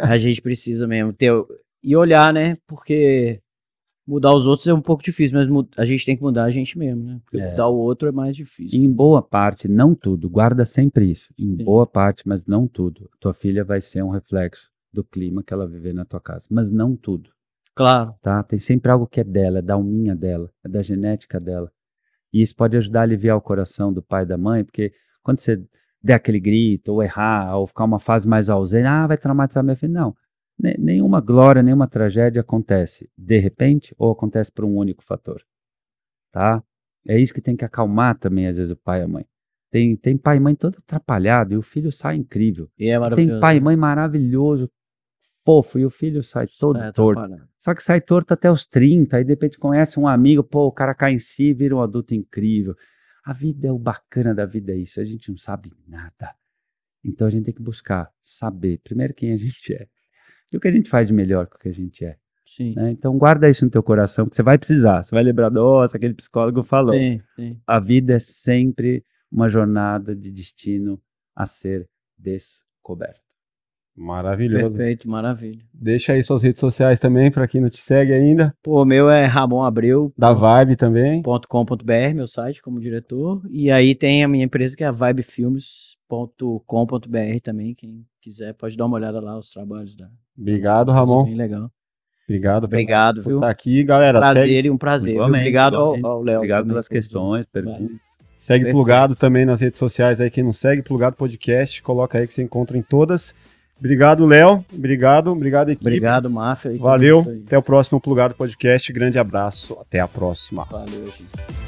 A gente precisa mesmo ter. E olhar, né? Porque mudar os outros é um pouco difícil, mas a gente tem que mudar a gente mesmo, né? Porque é. mudar o outro é mais difícil. Em boa parte, não tudo. Guarda sempre isso. Em Sim. boa parte, mas não tudo. Tua filha vai ser um reflexo do clima que ela viver na tua casa, mas não tudo. Claro. Tá? Tem sempre algo que é dela, é da alminha dela, é da genética dela. E isso pode ajudar a aliviar o coração do pai e da mãe, porque quando você der aquele grito, ou errar, ou ficar uma fase mais ausente, ah, vai traumatizar minha filha. Não. Nenhuma glória, nenhuma tragédia acontece de repente ou acontece por um único fator. Tá? É isso que tem que acalmar também, às vezes, o pai e a mãe. Tem, tem pai e mãe todo atrapalhado e o filho sai incrível. E é tem pai e mãe maravilhoso, fofo e o filho sai todo é, torto. Só que sai torto até os 30, aí de repente conhece um amigo, pô, o cara cai em si, vira um adulto incrível. A vida é o bacana da vida é isso, a gente não sabe nada. Então a gente tem que buscar saber, primeiro, quem a <laughs> gente é e o que a gente faz de melhor com o que a gente é. Sim. Né? Então guarda isso no teu coração, que você vai precisar. Você vai lembrar, nossa, aquele psicólogo falou. Sim, sim. A vida é sempre uma jornada de destino a ser descoberto. Maravilhoso. Perfeito, maravilha. Deixa aí suas redes sociais também para quem não te segue ainda. Pô, o meu é Ramon Abreu. Da Vibe também. .com.br, meu site como diretor. E aí tem a minha empresa que é a vibefilmes.com.br também. Quem quiser pode dar uma olhada lá os trabalhos da. Obrigado, Ramon. Bem legal. Obrigado. Obrigado, viu? Por estar aqui, galera. Prazer até... e um prazer. Obrigado ao Léo. Obrigado pelas questões, perguntas. Segue Perfeito. Plugado também nas redes sociais aí. Quem não segue, Plugado Podcast, coloca aí que você encontra em todas. Obrigado, Léo. Obrigado, obrigado, equipe. Obrigado, Máfia. Valeu. Até o próximo Plugado Podcast. Grande abraço. Até a próxima. Valeu, gente.